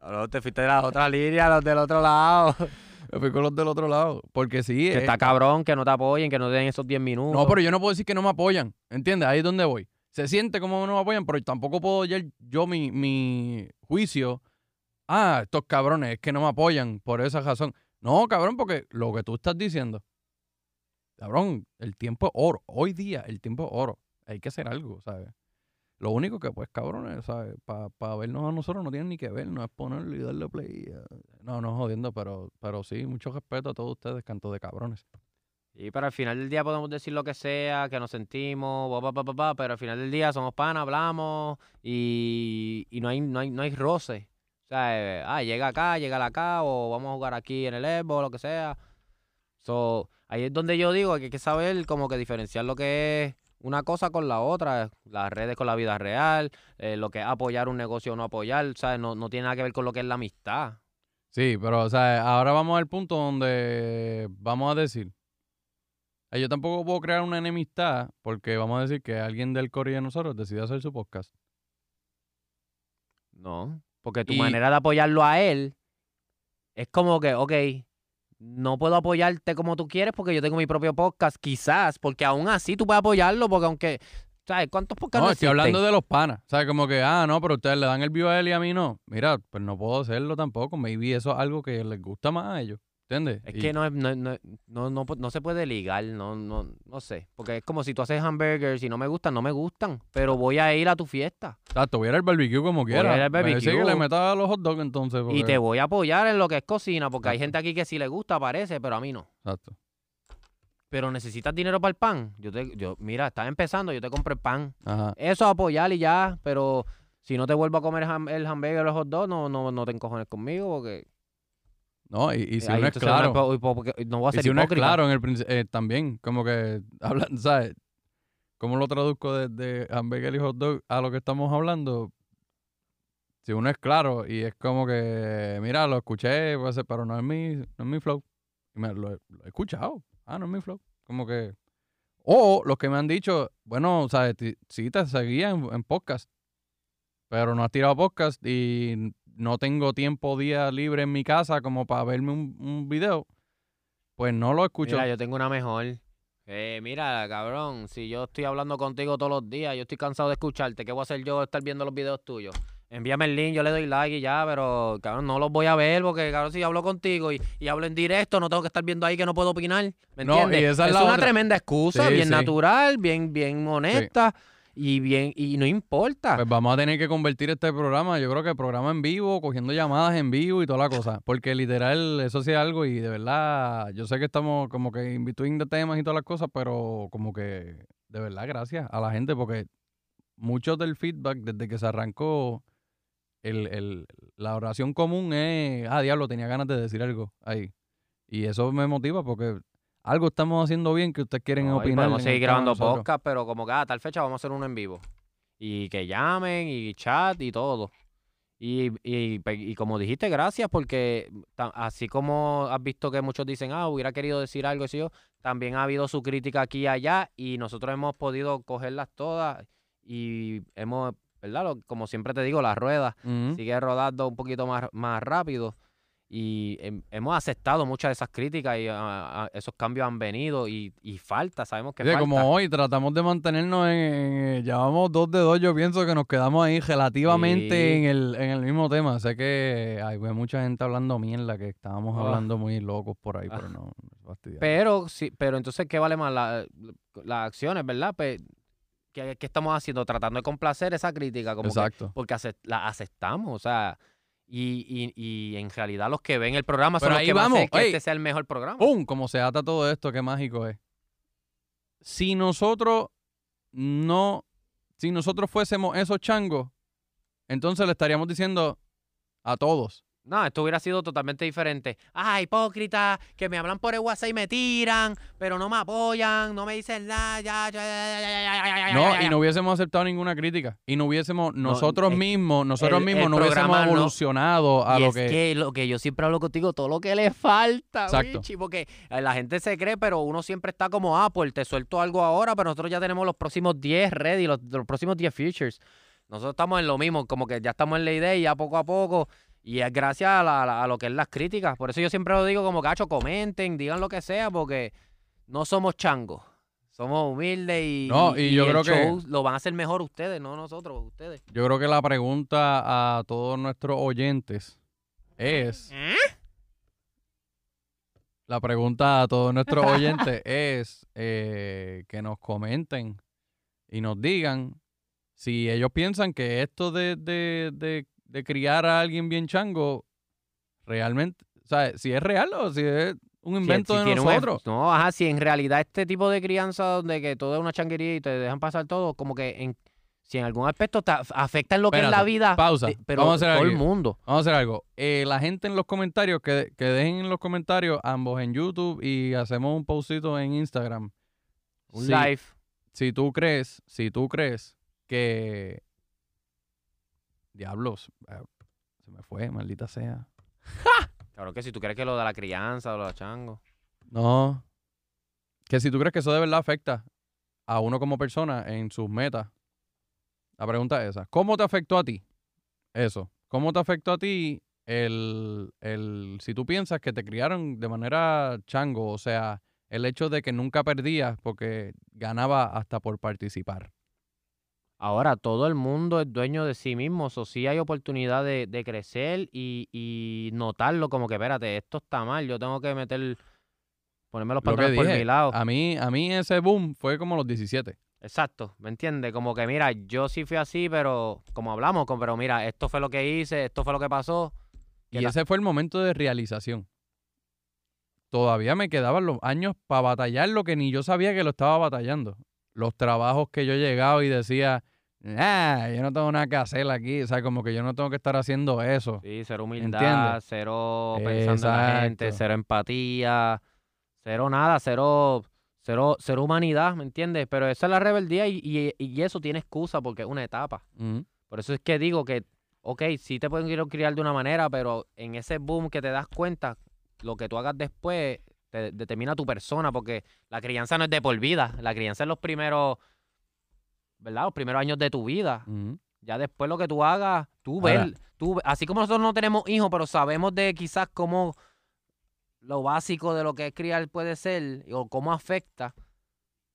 Cabrón, te fuiste de la otra línea, los del otro lado. Me fui con los del otro lado. Porque sí. Que eh, está cabrón, que no te apoyen, que no te den esos 10 minutos. no, pero yo no puedo decir que no me apoyan. ¿Entiendes? Ahí es donde voy. Se siente como no me apoyan, pero tampoco puedo ya yo mi, mi juicio. Ah, estos cabrones es que no me apoyan por esa razón. No, cabrón, porque lo que tú estás diciendo. Cabrón, el tiempo es oro. Hoy día el tiempo es oro. Hay que hacer algo, ¿sabes? Lo único que, pues, cabrones, ¿sabes? Para vernos a nosotros no tienen ni que ver, no es ponerlo y darle play. eh. No, no jodiendo, pero, pero sí, mucho respeto a todos ustedes, canto de cabrones. Y para al final del día podemos decir lo que sea, que nos sentimos, pa, pa, pa, pa, pa, pero al final del día somos panas, hablamos y, y no hay, no hay, no hay roce. O sea, eh, ah, llega acá, llega acá, o vamos a jugar aquí en el Xbox, lo que sea. So, ahí es donde yo digo que hay que saber como que diferenciar lo que es una cosa con la otra, las redes con la vida real, eh, lo que es apoyar un negocio o no apoyar, ¿sabes? No, no tiene nada que ver con lo que es la amistad. Sí, pero, o sea, ahora vamos al punto donde vamos a decir. eh, Yo tampoco puedo crear una enemistad porque vamos a decir que alguien del Corea de nosotros decide hacer su podcast. No, porque tu Y- manera de apoyarlo a él es como que, ok, no puedo apoyarte como tú quieres porque yo tengo mi propio podcast, quizás, porque aún así tú puedes apoyarlo porque aunque, ¿sabes? ¿Cuántos podcasts No, no estoy hablando de los panas. Sea, como que, ah, no, pero ustedes le dan el view a él y a mí no. Mira, pues no puedo hacerlo tampoco. Maybe eso es algo que les gusta más a ellos. ¿Entiendes? Es Y- que no, no, no, no, no, no se puede ligar, no, no, no sé. Porque es como si tú haces hamburgers y no me gustan, no me gustan, pero voy a ir a tu fiesta. Exacto, voy a ir al barbecue como quiera. ir al dice que barbecue. le meta a los hot dogs entonces. Y te voy a apoyar en lo que es cocina, porque hay gente aquí que sí le gusta, parece, pero a mí no. Exacto. pero necesitas dinero para el pan. Yo te, yo, mira, estás empezando, yo te compro el pan. Ajá. Eso apoyar y ya, pero si no te vuelvo a comer el hamburger o los hot dogs, no, no, no te encojones conmigo porque No, y, y si uno es claro. no voy a Y ser si uno es claro en el eh, también, como que hablan, ¿sabes? ¿Cómo lo traduzco de, de hamburger y hot dog a lo que estamos hablando? Si uno es claro y es como que, mira, lo escuché, pero no es mi, no es mi flow. Y me, lo, he- lo he escuchado. Ah, no es mi flow. Como que. O los que me han dicho, bueno, ¿sabes? Sí te seguía en, en podcast, pero no has tirado podcast y no tengo tiempo día libre en mi casa como para verme un, un video. Pues no lo escucho. Mira, yo tengo una mejor. Eh, mira, cabrón, si yo estoy hablando contigo todos los días, yo estoy cansado de escucharte, ¿qué voy a hacer yo estar viendo los videos tuyos? Envíame el link, yo le doy like y ya, pero cabrón, no los voy a ver porque, cabrón, si hablo contigo y, y hablo en directo, no tengo que estar viendo ahí que no puedo opinar. ¿Me No, y entiendes? esa es es la una otra. tremenda excusa, Sí, bien sí. natural, bien, bien honesta y bien, y no importa. Pues vamos a tener que convertir este programa, yo creo que programa en vivo, cogiendo llamadas en vivo y toda la cosa. Porque literal, eso sí es algo y de verdad, yo sé que estamos como que in between de temas y todas las cosas, pero como que de verdad, gracias a la gente, porque mucho del feedback desde que se arrancó, el, el- la oración común es, ah, diablo, tenía ganas de decir algo ahí. Y eso me motiva porque algo estamos haciendo bien que ustedes quieren No, opinar. podemos en el seguir grabando podcast, pero como que a tal fecha vamos a hacer uno en vivo. Y que llamen, y chat, y todo. Y, y, pe- y como dijiste, gracias, porque así como has visto que muchos dicen, ah, hubiera querido decir algo, así yo, también ha habido su crítica aquí y allá, y nosotros hemos podido cogerlas todas, y hemos, ¿verdad? Como siempre te digo, la rueda Ujú. sigue rodando un poquito más, más rápido y hem- hemos aceptado muchas de esas críticas y ah, ah, esos cambios han venido y, y falta, sabemos que falta. como hoy tratamos de mantenernos en, en- llevamos dos de dos, yo pienso que nos quedamos ahí relativamente Sí. en, el, en el mismo tema. Sé que hay mucha gente hablando mierda, que estábamos Ah. hablando muy locos por ahí, pero Ah. no. Pero sí, pero entonces ¿qué vale más La- las acciones, verdad? Pues, ¿qué, qué estamos haciendo? Tratando de complacer esa crítica, como que- Exacto. porque la aceptamos, o sea, y, y, y en realidad los que ven el programa son Pero los ahí que van a vamos, hacer que ey. este sea el mejor programa. ¡Pum! Como se ata todo esto, qué mágico es. Si nosotros no, si nosotros fuésemos esos changos, entonces le estaríamos diciendo a todos. No, esto hubiera sido totalmente diferente. Ah, hipócrita, que me hablan por el WhatsApp y me tiran, pero no me apoyan, no me dicen nada. Ya, ya, ya, no, y no hubiésemos aceptado ninguna crítica. Y no hubiésemos, nosotros mismos, nosotros mismos no hubiésemos evolucionado a y lo es que... que. lo que yo siempre hablo contigo, todo lo que le falta, Exacto. Bichi, porque eh, la gente se cree, pero uno siempre está como, ah, pues te suelto algo ahora, pero nosotros ya tenemos los próximos 10 ready, los, los próximos 10 features. Nosotros estamos en lo mismo, como que ya estamos en la idea y ya poco a poco y es gracias a, la- a lo que es las críticas. Por eso yo siempre lo digo como, cacho, comenten, digan lo que sea, porque no somos changos. Somos humildes y, No, y yo creo que- show lo van a hacer mejor ustedes, no nosotros, ustedes. Yo creo que la pregunta a todos nuestros oyentes es... ¿Eh? La pregunta a todos nuestros oyentes es eh, que nos comenten y nos digan si ellos piensan que esto de, de, de, de criar a alguien bien chango realmente, o sea, si es real o si es un invento si de un nosotros. no, ajá, si en realidad este tipo de crianza donde que todo es una changuería y te dejan pasar todo, como que en, si en algún aspecto te af- afecta en lo que es la vida, pausa. de- pero Vamos a hacer todo el mundo. Vamos a hacer algo. Eh, la gente en los comentarios, que, que dejen en los comentarios ambos en YouTube y hacemos un postito en Instagram. Un Si- live. si tú crees, si tú crees que diablos, eh, se me fue, maldita sea. Claro que si tú crees que lo de la crianza, o lo de la chango. No. Que si tú crees que eso de verdad afecta a uno como persona en sus metas. La pregunta es esa. ¿Cómo te afectó a ti? Eso. ¿Cómo te afectó a ti el, el si tú piensas que te criaron de manera chango? O sea, el hecho de que nunca perdías porque ganaba hasta por participar. Ahora, todo el mundo es dueño de sí mismo, o sí hay oportunidad de, de crecer y, y notarlo como que, espérate, esto está mal, yo tengo que meter, ponerme los pantalones por mi lado. a mí, a mí ese boom fue como los 17. Exacto, ¿me entiendes? Como que, mira, yo sí fui así, pero como hablamos, pero mira, esto fue lo que hice, esto fue lo que pasó. Y la- ese fue el momento de realización. todavía me quedaban los años para batallar lo que ni yo sabía que lo estaba batallando. Los trabajos que yo llegaba y decía, ah, yo no tengo nada que hacer aquí. O sea, como que yo no tengo que estar haciendo eso. Sí, cero humildad, ¿Entiendes? cero pensando en la gente, cero empatía, cero nada, cero, cero, cero humanidad, ¿me entiendes? Pero esa es la rebeldía y, y- y eso tiene excusa porque es una etapa. Por eso es que digo que, ok, sí te pueden criar de una manera, pero en ese boom que te das cuenta, lo que tú hagas después te determina tu persona, porque la crianza no es de por vida, la crianza es los primeros, ¿verdad? Los primeros años de tu vida. Ya después lo que tú hagas, tú Ahora- ves, tú, así como nosotros no tenemos hijos, pero sabemos de quizás cómo lo básico de lo que es criar puede ser o cómo afecta,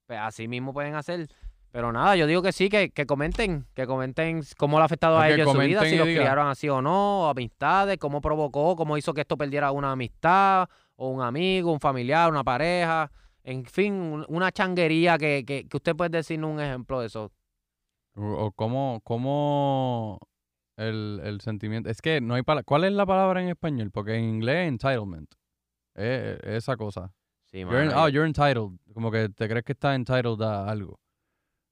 pues así mismo pueden hacer. Pero nada, yo digo que sí, que, que comenten, que comenten cómo le ha afectado a que ellos en su vida, si los criaron así o no, amistades, cómo provocó, cómo hizo que esto perdiera una amistad, o un amigo, un familiar, una pareja, en fin, un- una changuería que, que, que usted puede decirnos un ejemplo de eso. O, cómo, cómo el, el sentimiento. Es que no hay palabra. ¿Cuál es la palabra en español? Porque en inglés es entitlement. Eh, esa cosa. Sí, You're en- mano, oh, you're entitled. Como que te crees que estás entitled a algo.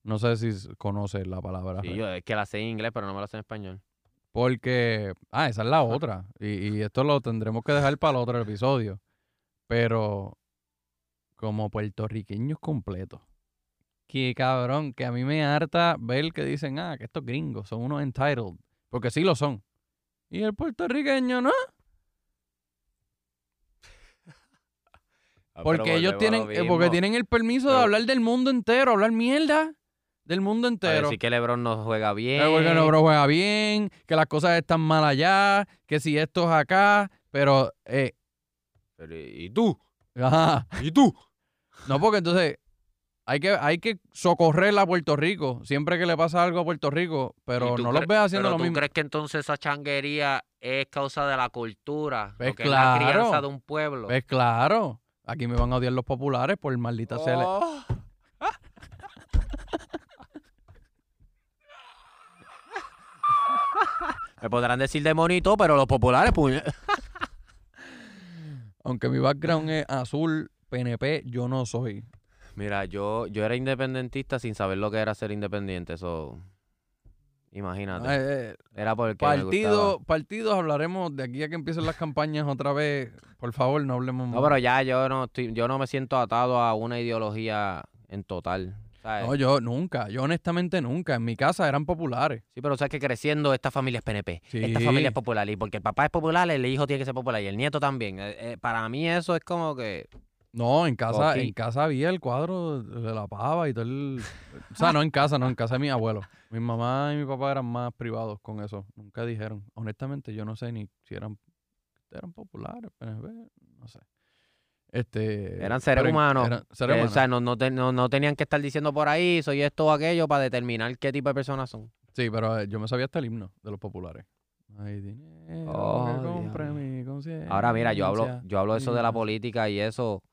No sé si conoces la palabra. Sí, yo es que la sé en inglés, pero no me la sé en español. Porque, ah, esa es la otra. Y, y esto lo tendremos que dejar para el otro episodio. Pero, como puertorriqueños completos. Que cabrón, que a mí me harta ver que dicen, ah, que estos gringos son unos entitled. Porque sí lo son. Y el puertorriqueño no. Porque ellos tienen, eh, porque tienen el permiso de Pero- hablar del mundo entero, hablar mierda del mundo entero. Decir que LeBron no juega bien. Eh, porque juega bien, que las cosas están mal allá, que si esto es acá, pero eh, Pero, ¿Y tú? ajá, ¿Y tú? no porque entonces hay que hay que socorrer a Puerto Rico siempre que le pasa algo a Puerto Rico, pero ¿Y tú no los ves haciendo pero lo tú mismo. crees que entonces esa changuería es causa de la cultura? Pues lo que es la crianza claro. de un pueblo. Pues claro, aquí me van a odiar los populares por maldita sea. le- Oh. Me podrán decir demonito, pero los populares, puñe. Aunque mi background es azul, PNP, yo no soy. Mira, yo, yo era independentista sin saber lo que era ser independiente. Eso. Imagínate. Eh, eh, era porque. partido, partidos hablaremos de aquí a que empiecen las campañas otra vez. Por favor, no hablemos No, más. pero ya yo no estoy, yo no me siento atado a una ideología en total. ¿Sabes? No, yo nunca, yo honestamente nunca. En mi casa eran populares. Sí, pero sabes que creciendo esta familia es PNP, esta Sí. familia es popular y porque el papá es popular, el hijo tiene que ser popular y el nieto también. Eh, eh, para mí eso es como que No, en casa, en casa había el cuadro de la pava y todo el... O sea, no en casa, no, en casa de mi abuelo. Mi mamá y mi papá eran más privados con eso. Nunca dijeron. Honestamente, yo no sé ni si eran, eran populares, PNP, no sé. Este, Eran seres pero humanos. eran seres eh, o sea, no, no, te- no- no tenían que estar diciendo por ahí, soy esto o aquello para determinar qué tipo de personas son. Sí, pero eh, yo me sabía hasta el himno de los populares. Hay dinero Oh, que compre diablo. mi. Ahora mira, yo hablo, yo hablo eso de la política y eso,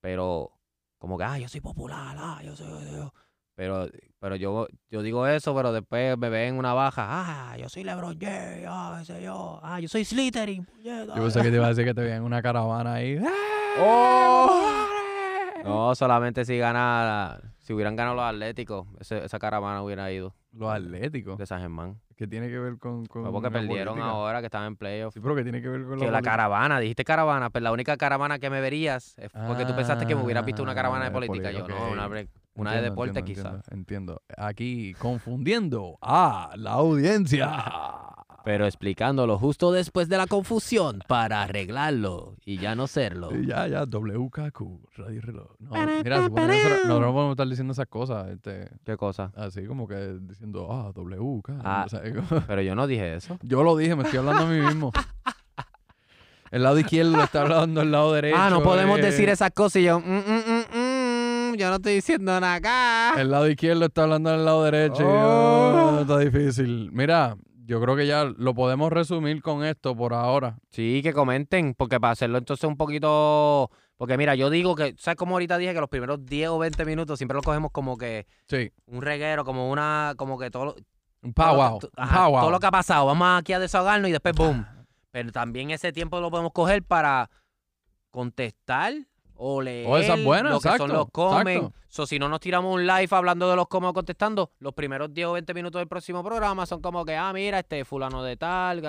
pero como que, ah, yo soy popular, ah, yo soy, yo- pero, pero yo, yo digo eso, pero después me ven una baja, ah, yo soy LeBron James, ah, sé yo, ah, yo soy Slytherin, puñeta". Yo pensé que te iba a decir que te veían en una caravana ahí. ¡Oh! No, solamente si gana, si hubieran ganado los Atléticos, ese- esa caravana hubiera ido Los atléticos. de San Germán. ¿Qué tiene que ver con, con Fue porque la perdieron política? ahora que estaban en playoffs. Sí, pero que tiene que ver con Que la política? caravana, dijiste caravana, pero la única caravana que me verías es porque tú pensaste que me hubieras visto una caravana de Ah, política. Yo, ok. no, una, bre- una de deporte entiendo, quizás. Entiendo, entiendo. Aquí confundiendo a la audiencia. Pero explicando lo justo después de la confusión para arreglarlo y ya no serlo. Y ya, ya, WKQ, Radio Reloj. No, mira, supone que nosotros, nosotros no podemos estar diciendo esas cosas, este, ¿Qué cosa? así como que diciendo, ah, WK. Ah. o sea, como- Pero yo no dije eso. yo lo dije, me estoy hablando a mí mismo. El lado izquierdo lo está hablando el lado derecho. ah, no podemos eh. decir esas cosas y yo, mm, mm, mm, mm, yo no estoy diciendo nada acá. El lado izquierdo está hablando del lado derecho. y, Oh. está difícil. Mira, yo creo que ya lo podemos resumir con esto por ahora. Sí, que comenten, porque para hacerlo entonces un poquito... Porque mira, yo digo que, ¿sabes cómo ahorita dije que los primeros 10 o 20 minutos siempre los cogemos como que Sí. un reguero, como una, como que todo lo, Un todo lo powwow. ajá, powwow. todo lo que ha pasado, vamos aquí a desahogarnos y después boom. Pero también ese tiempo lo podemos coger para contestar o leer O esa es buena, lo que exacto, son los exacto. So, si no nos tiramos un live hablando de los comments o contestando, los primeros 10 o 20 minutos del próximo programa son como que, ah, mira, este fulano de tal.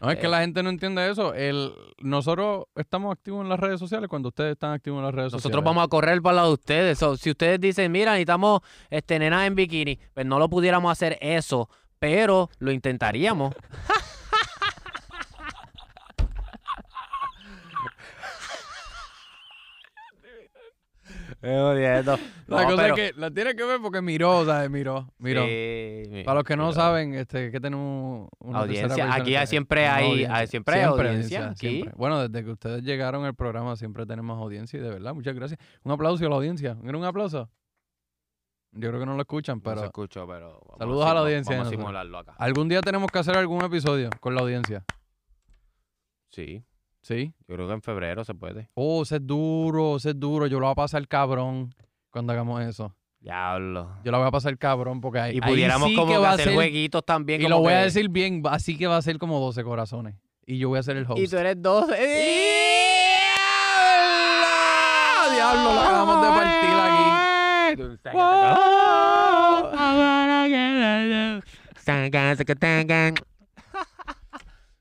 No, es que Eh. la gente no entiende eso. El, nosotros estamos activos en las redes sociales cuando ustedes están activos en las redes sociales. Nosotros vamos a correr para lado de ustedes. So, si ustedes dicen, mira, necesitamos este, nenas en bikini, pues no lo pudiéramos hacer eso, pero lo intentaríamos. La No, cosa pero- es que la tiene que ver porque miró, ¿sabes? Miró, miró. Sí, Para los que no miró. saben, este, que tenemos una Audiencia. Aquí hay- siempre hay- audiencia. hay- siempre hay audiencia siempre. Bueno, desde que ustedes llegaron al programa siempre tenemos audiencia y de verdad, muchas gracias. Un aplauso a la audiencia. ¿Quieren un aplauso? Yo creo que no lo escuchan, No pero se escuchó, pero. vamos Saludos a la audiencia de Vamos a nosotros. simularlo acá. algún día tenemos que hacer algún episodio con la audiencia. Sí, ¿Sí? yo creo que en febrero se puede. Oh, ese es duro, ese es duro. Yo lo voy a pasar cabrón cuando hagamos eso. Diablo. Yo lo voy a pasar cabrón porque ahí, Y ahí pudiéramos sí como que va a hacer ser- jueguitos también. Y como lo voy a que- decir bien, así que va a ser como 12 corazones. Y yo voy a ser el host. Y tú eres dos. ¡Ah, diablo! Lo acabamos de partir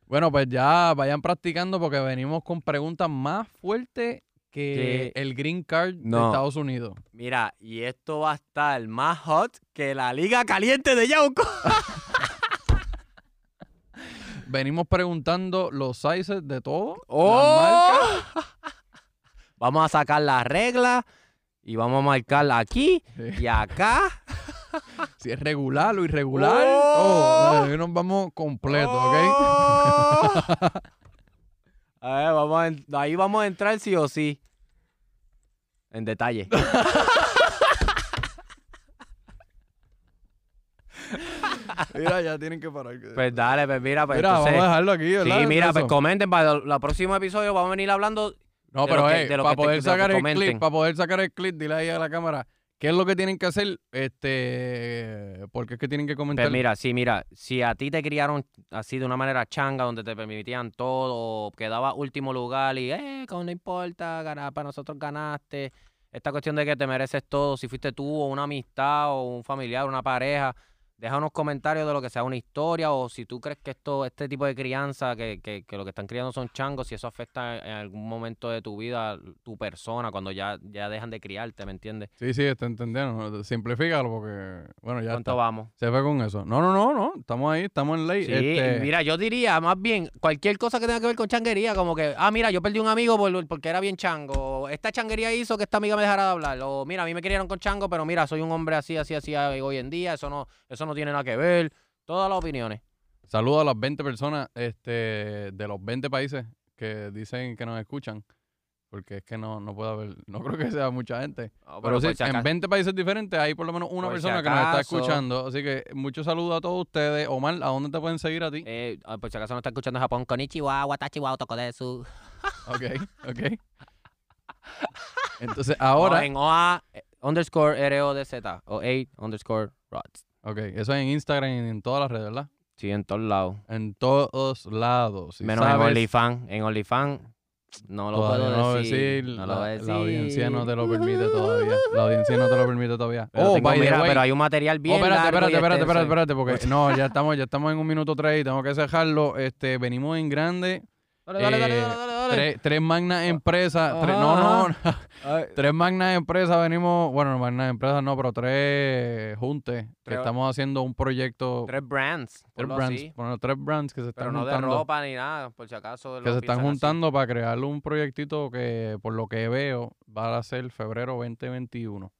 Bueno, pues ya vayan practicando porque venimos con preguntas más fuertes que Que- el green card de. Estados Unidos. Mira, y esto va a estar más hot que la liga caliente de Yauco. Venimos preguntando los sizes de todo. las ¡Oh! marcas. Vamos a sacar las reglas y vamos a marcarla aquí Sí. y acá. Si es regular o irregular. ¡Oh! Ahí nos vamos completo, ¿ok? ¡Oh! A ver, vamos a en- ahí vamos a entrar sí o sí. En detalle. Mira, ya tienen que parar. Pues dale, pues mira, pues Mira, entonces- vamos a dejarlo aquí, ¿verdad? Sí, mira, pues comenten para el el próximo episodio vamos a venir hablando No, de pero lo que- eh, de lo para poder sacar el clip, para poder sacar el clip, dile ahí a la cámara qué es lo que tienen que hacer, este, porque es que tienen que comentar. Pues mira, sí, mira, si a ti te criaron así de una manera changa, donde te permitían todo, quedaba último lugar y, eh, como no importa, ganar, para nosotros ganaste. Esta cuestión de que te mereces todo, si fuiste tú o una amistad o un familiar, una pareja, deja unos comentarios de lo que sea una historia o si tú crees que esto, este tipo de crianza, que, que, que lo que están criando son changos, si eso afecta en algún momento de tu vida, tu persona, cuando ya, ya dejan de criarte, ¿me entiendes? Sí, sí, está entendiendo. Simplifícalo porque, bueno, ya ¿Cuánto está. vamos? Se fue con eso. No, no, no, no. Estamos ahí, estamos en ley. Sí, este, mira, yo diría más bien cualquier cosa que tenga que ver con changuería, como que, ah, mira, yo perdí un amigo por- porque era bien chango, esta changuería hizo que esta amiga me dejara de hablar, o mira, a mí me criaron con chango, pero mira, soy un hombre así, así, así hoy en día, eso no, eso no tiene nada que ver, todas las opiniones. Saludo a las 20 personas este, de los 20 países que dicen que nos escuchan. Porque es que no, no puede haber, no creo que sea mucha gente. No, Pero, sí, si en acaso- 20 países diferentes hay por lo menos una si persona que nos está escuchando. Así que muchos saludos a todos ustedes. Omar, ¿a dónde te pueden seguir a ti? eh, ah, por si acaso no está escuchando en Japón, Konichiwa, Watachi wa otoko desu. Ok, ok. Entonces, Ahora ahora, en OA eh, underscore R-O-D-Z, o 8 underscore rods. Ok, eso es en Instagram y en todas las redes, ¿verdad? Sí, en todos lados. En todos lados. Menos en OnlyFans. En OnlyFans no lo todavía puedo no decir. No la, lo voy a la decir. audiencia no te lo permite todavía. La audiencia no te lo permite todavía. Pero, oh, tengo- mira, pero hay un material Oh, bien espérate, largo espérate, espérate, espérate, extenso. espérate, porque no, ya estamos, ya estamos en un minuto tres y tengo que cerrarlo. Este, venimos en grande. Dale, dale, dale, Eh, dale, dale, Tres, tres magnas empresas. tres- no, no, Ay, Tres magnas empresas venimos, bueno, no magnas empresas no, pero tres juntes que Tres- estamos haciendo un proyecto, tres, Tres brands. ponlo brands, bueno, tres brands que se están pero no de juntando, ropa ni nada, por si acaso. que se están así. juntando para crear un proyectito que por lo que veo va a ser febrero 2021.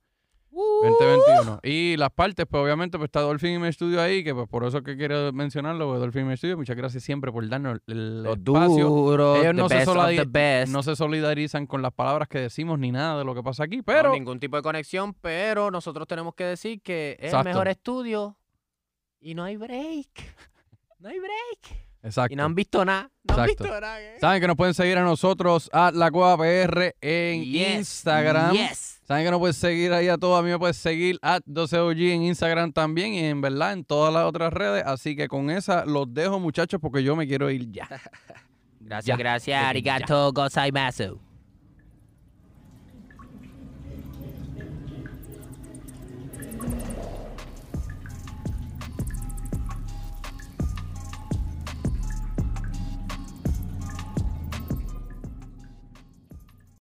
Uh, 2021. Y las partes, pues obviamente pues está Dolphin Image Studio ahí, que pues por eso que quiero mencionarlo, porque Dolphin Image Studio, muchas gracias siempre por darnos el Los espacio. duros, Ellos the no se. No se solidarizan con las palabras que decimos ni nada de lo que pasa aquí, No, pero ningún tipo de conexión, pero nosotros tenemos que decir que es Exacto. el mejor estudio y no hay break. No hay break. exacto. Y no han visto nada. No han visto nada. ¿eh? Saben que nos pueden seguir a nosotros a La Cueva PR en Yes, Instagram. Yes. Saben que nos puedes seguir ahí a todos. A mí me puedes seguir a 12OG en Instagram también y en verdad en todas las otras redes. Así que con esa los dejo, muchachos, porque yo me quiero ir ya. Gracias, Ya. gracias. Arigato gozaimasu.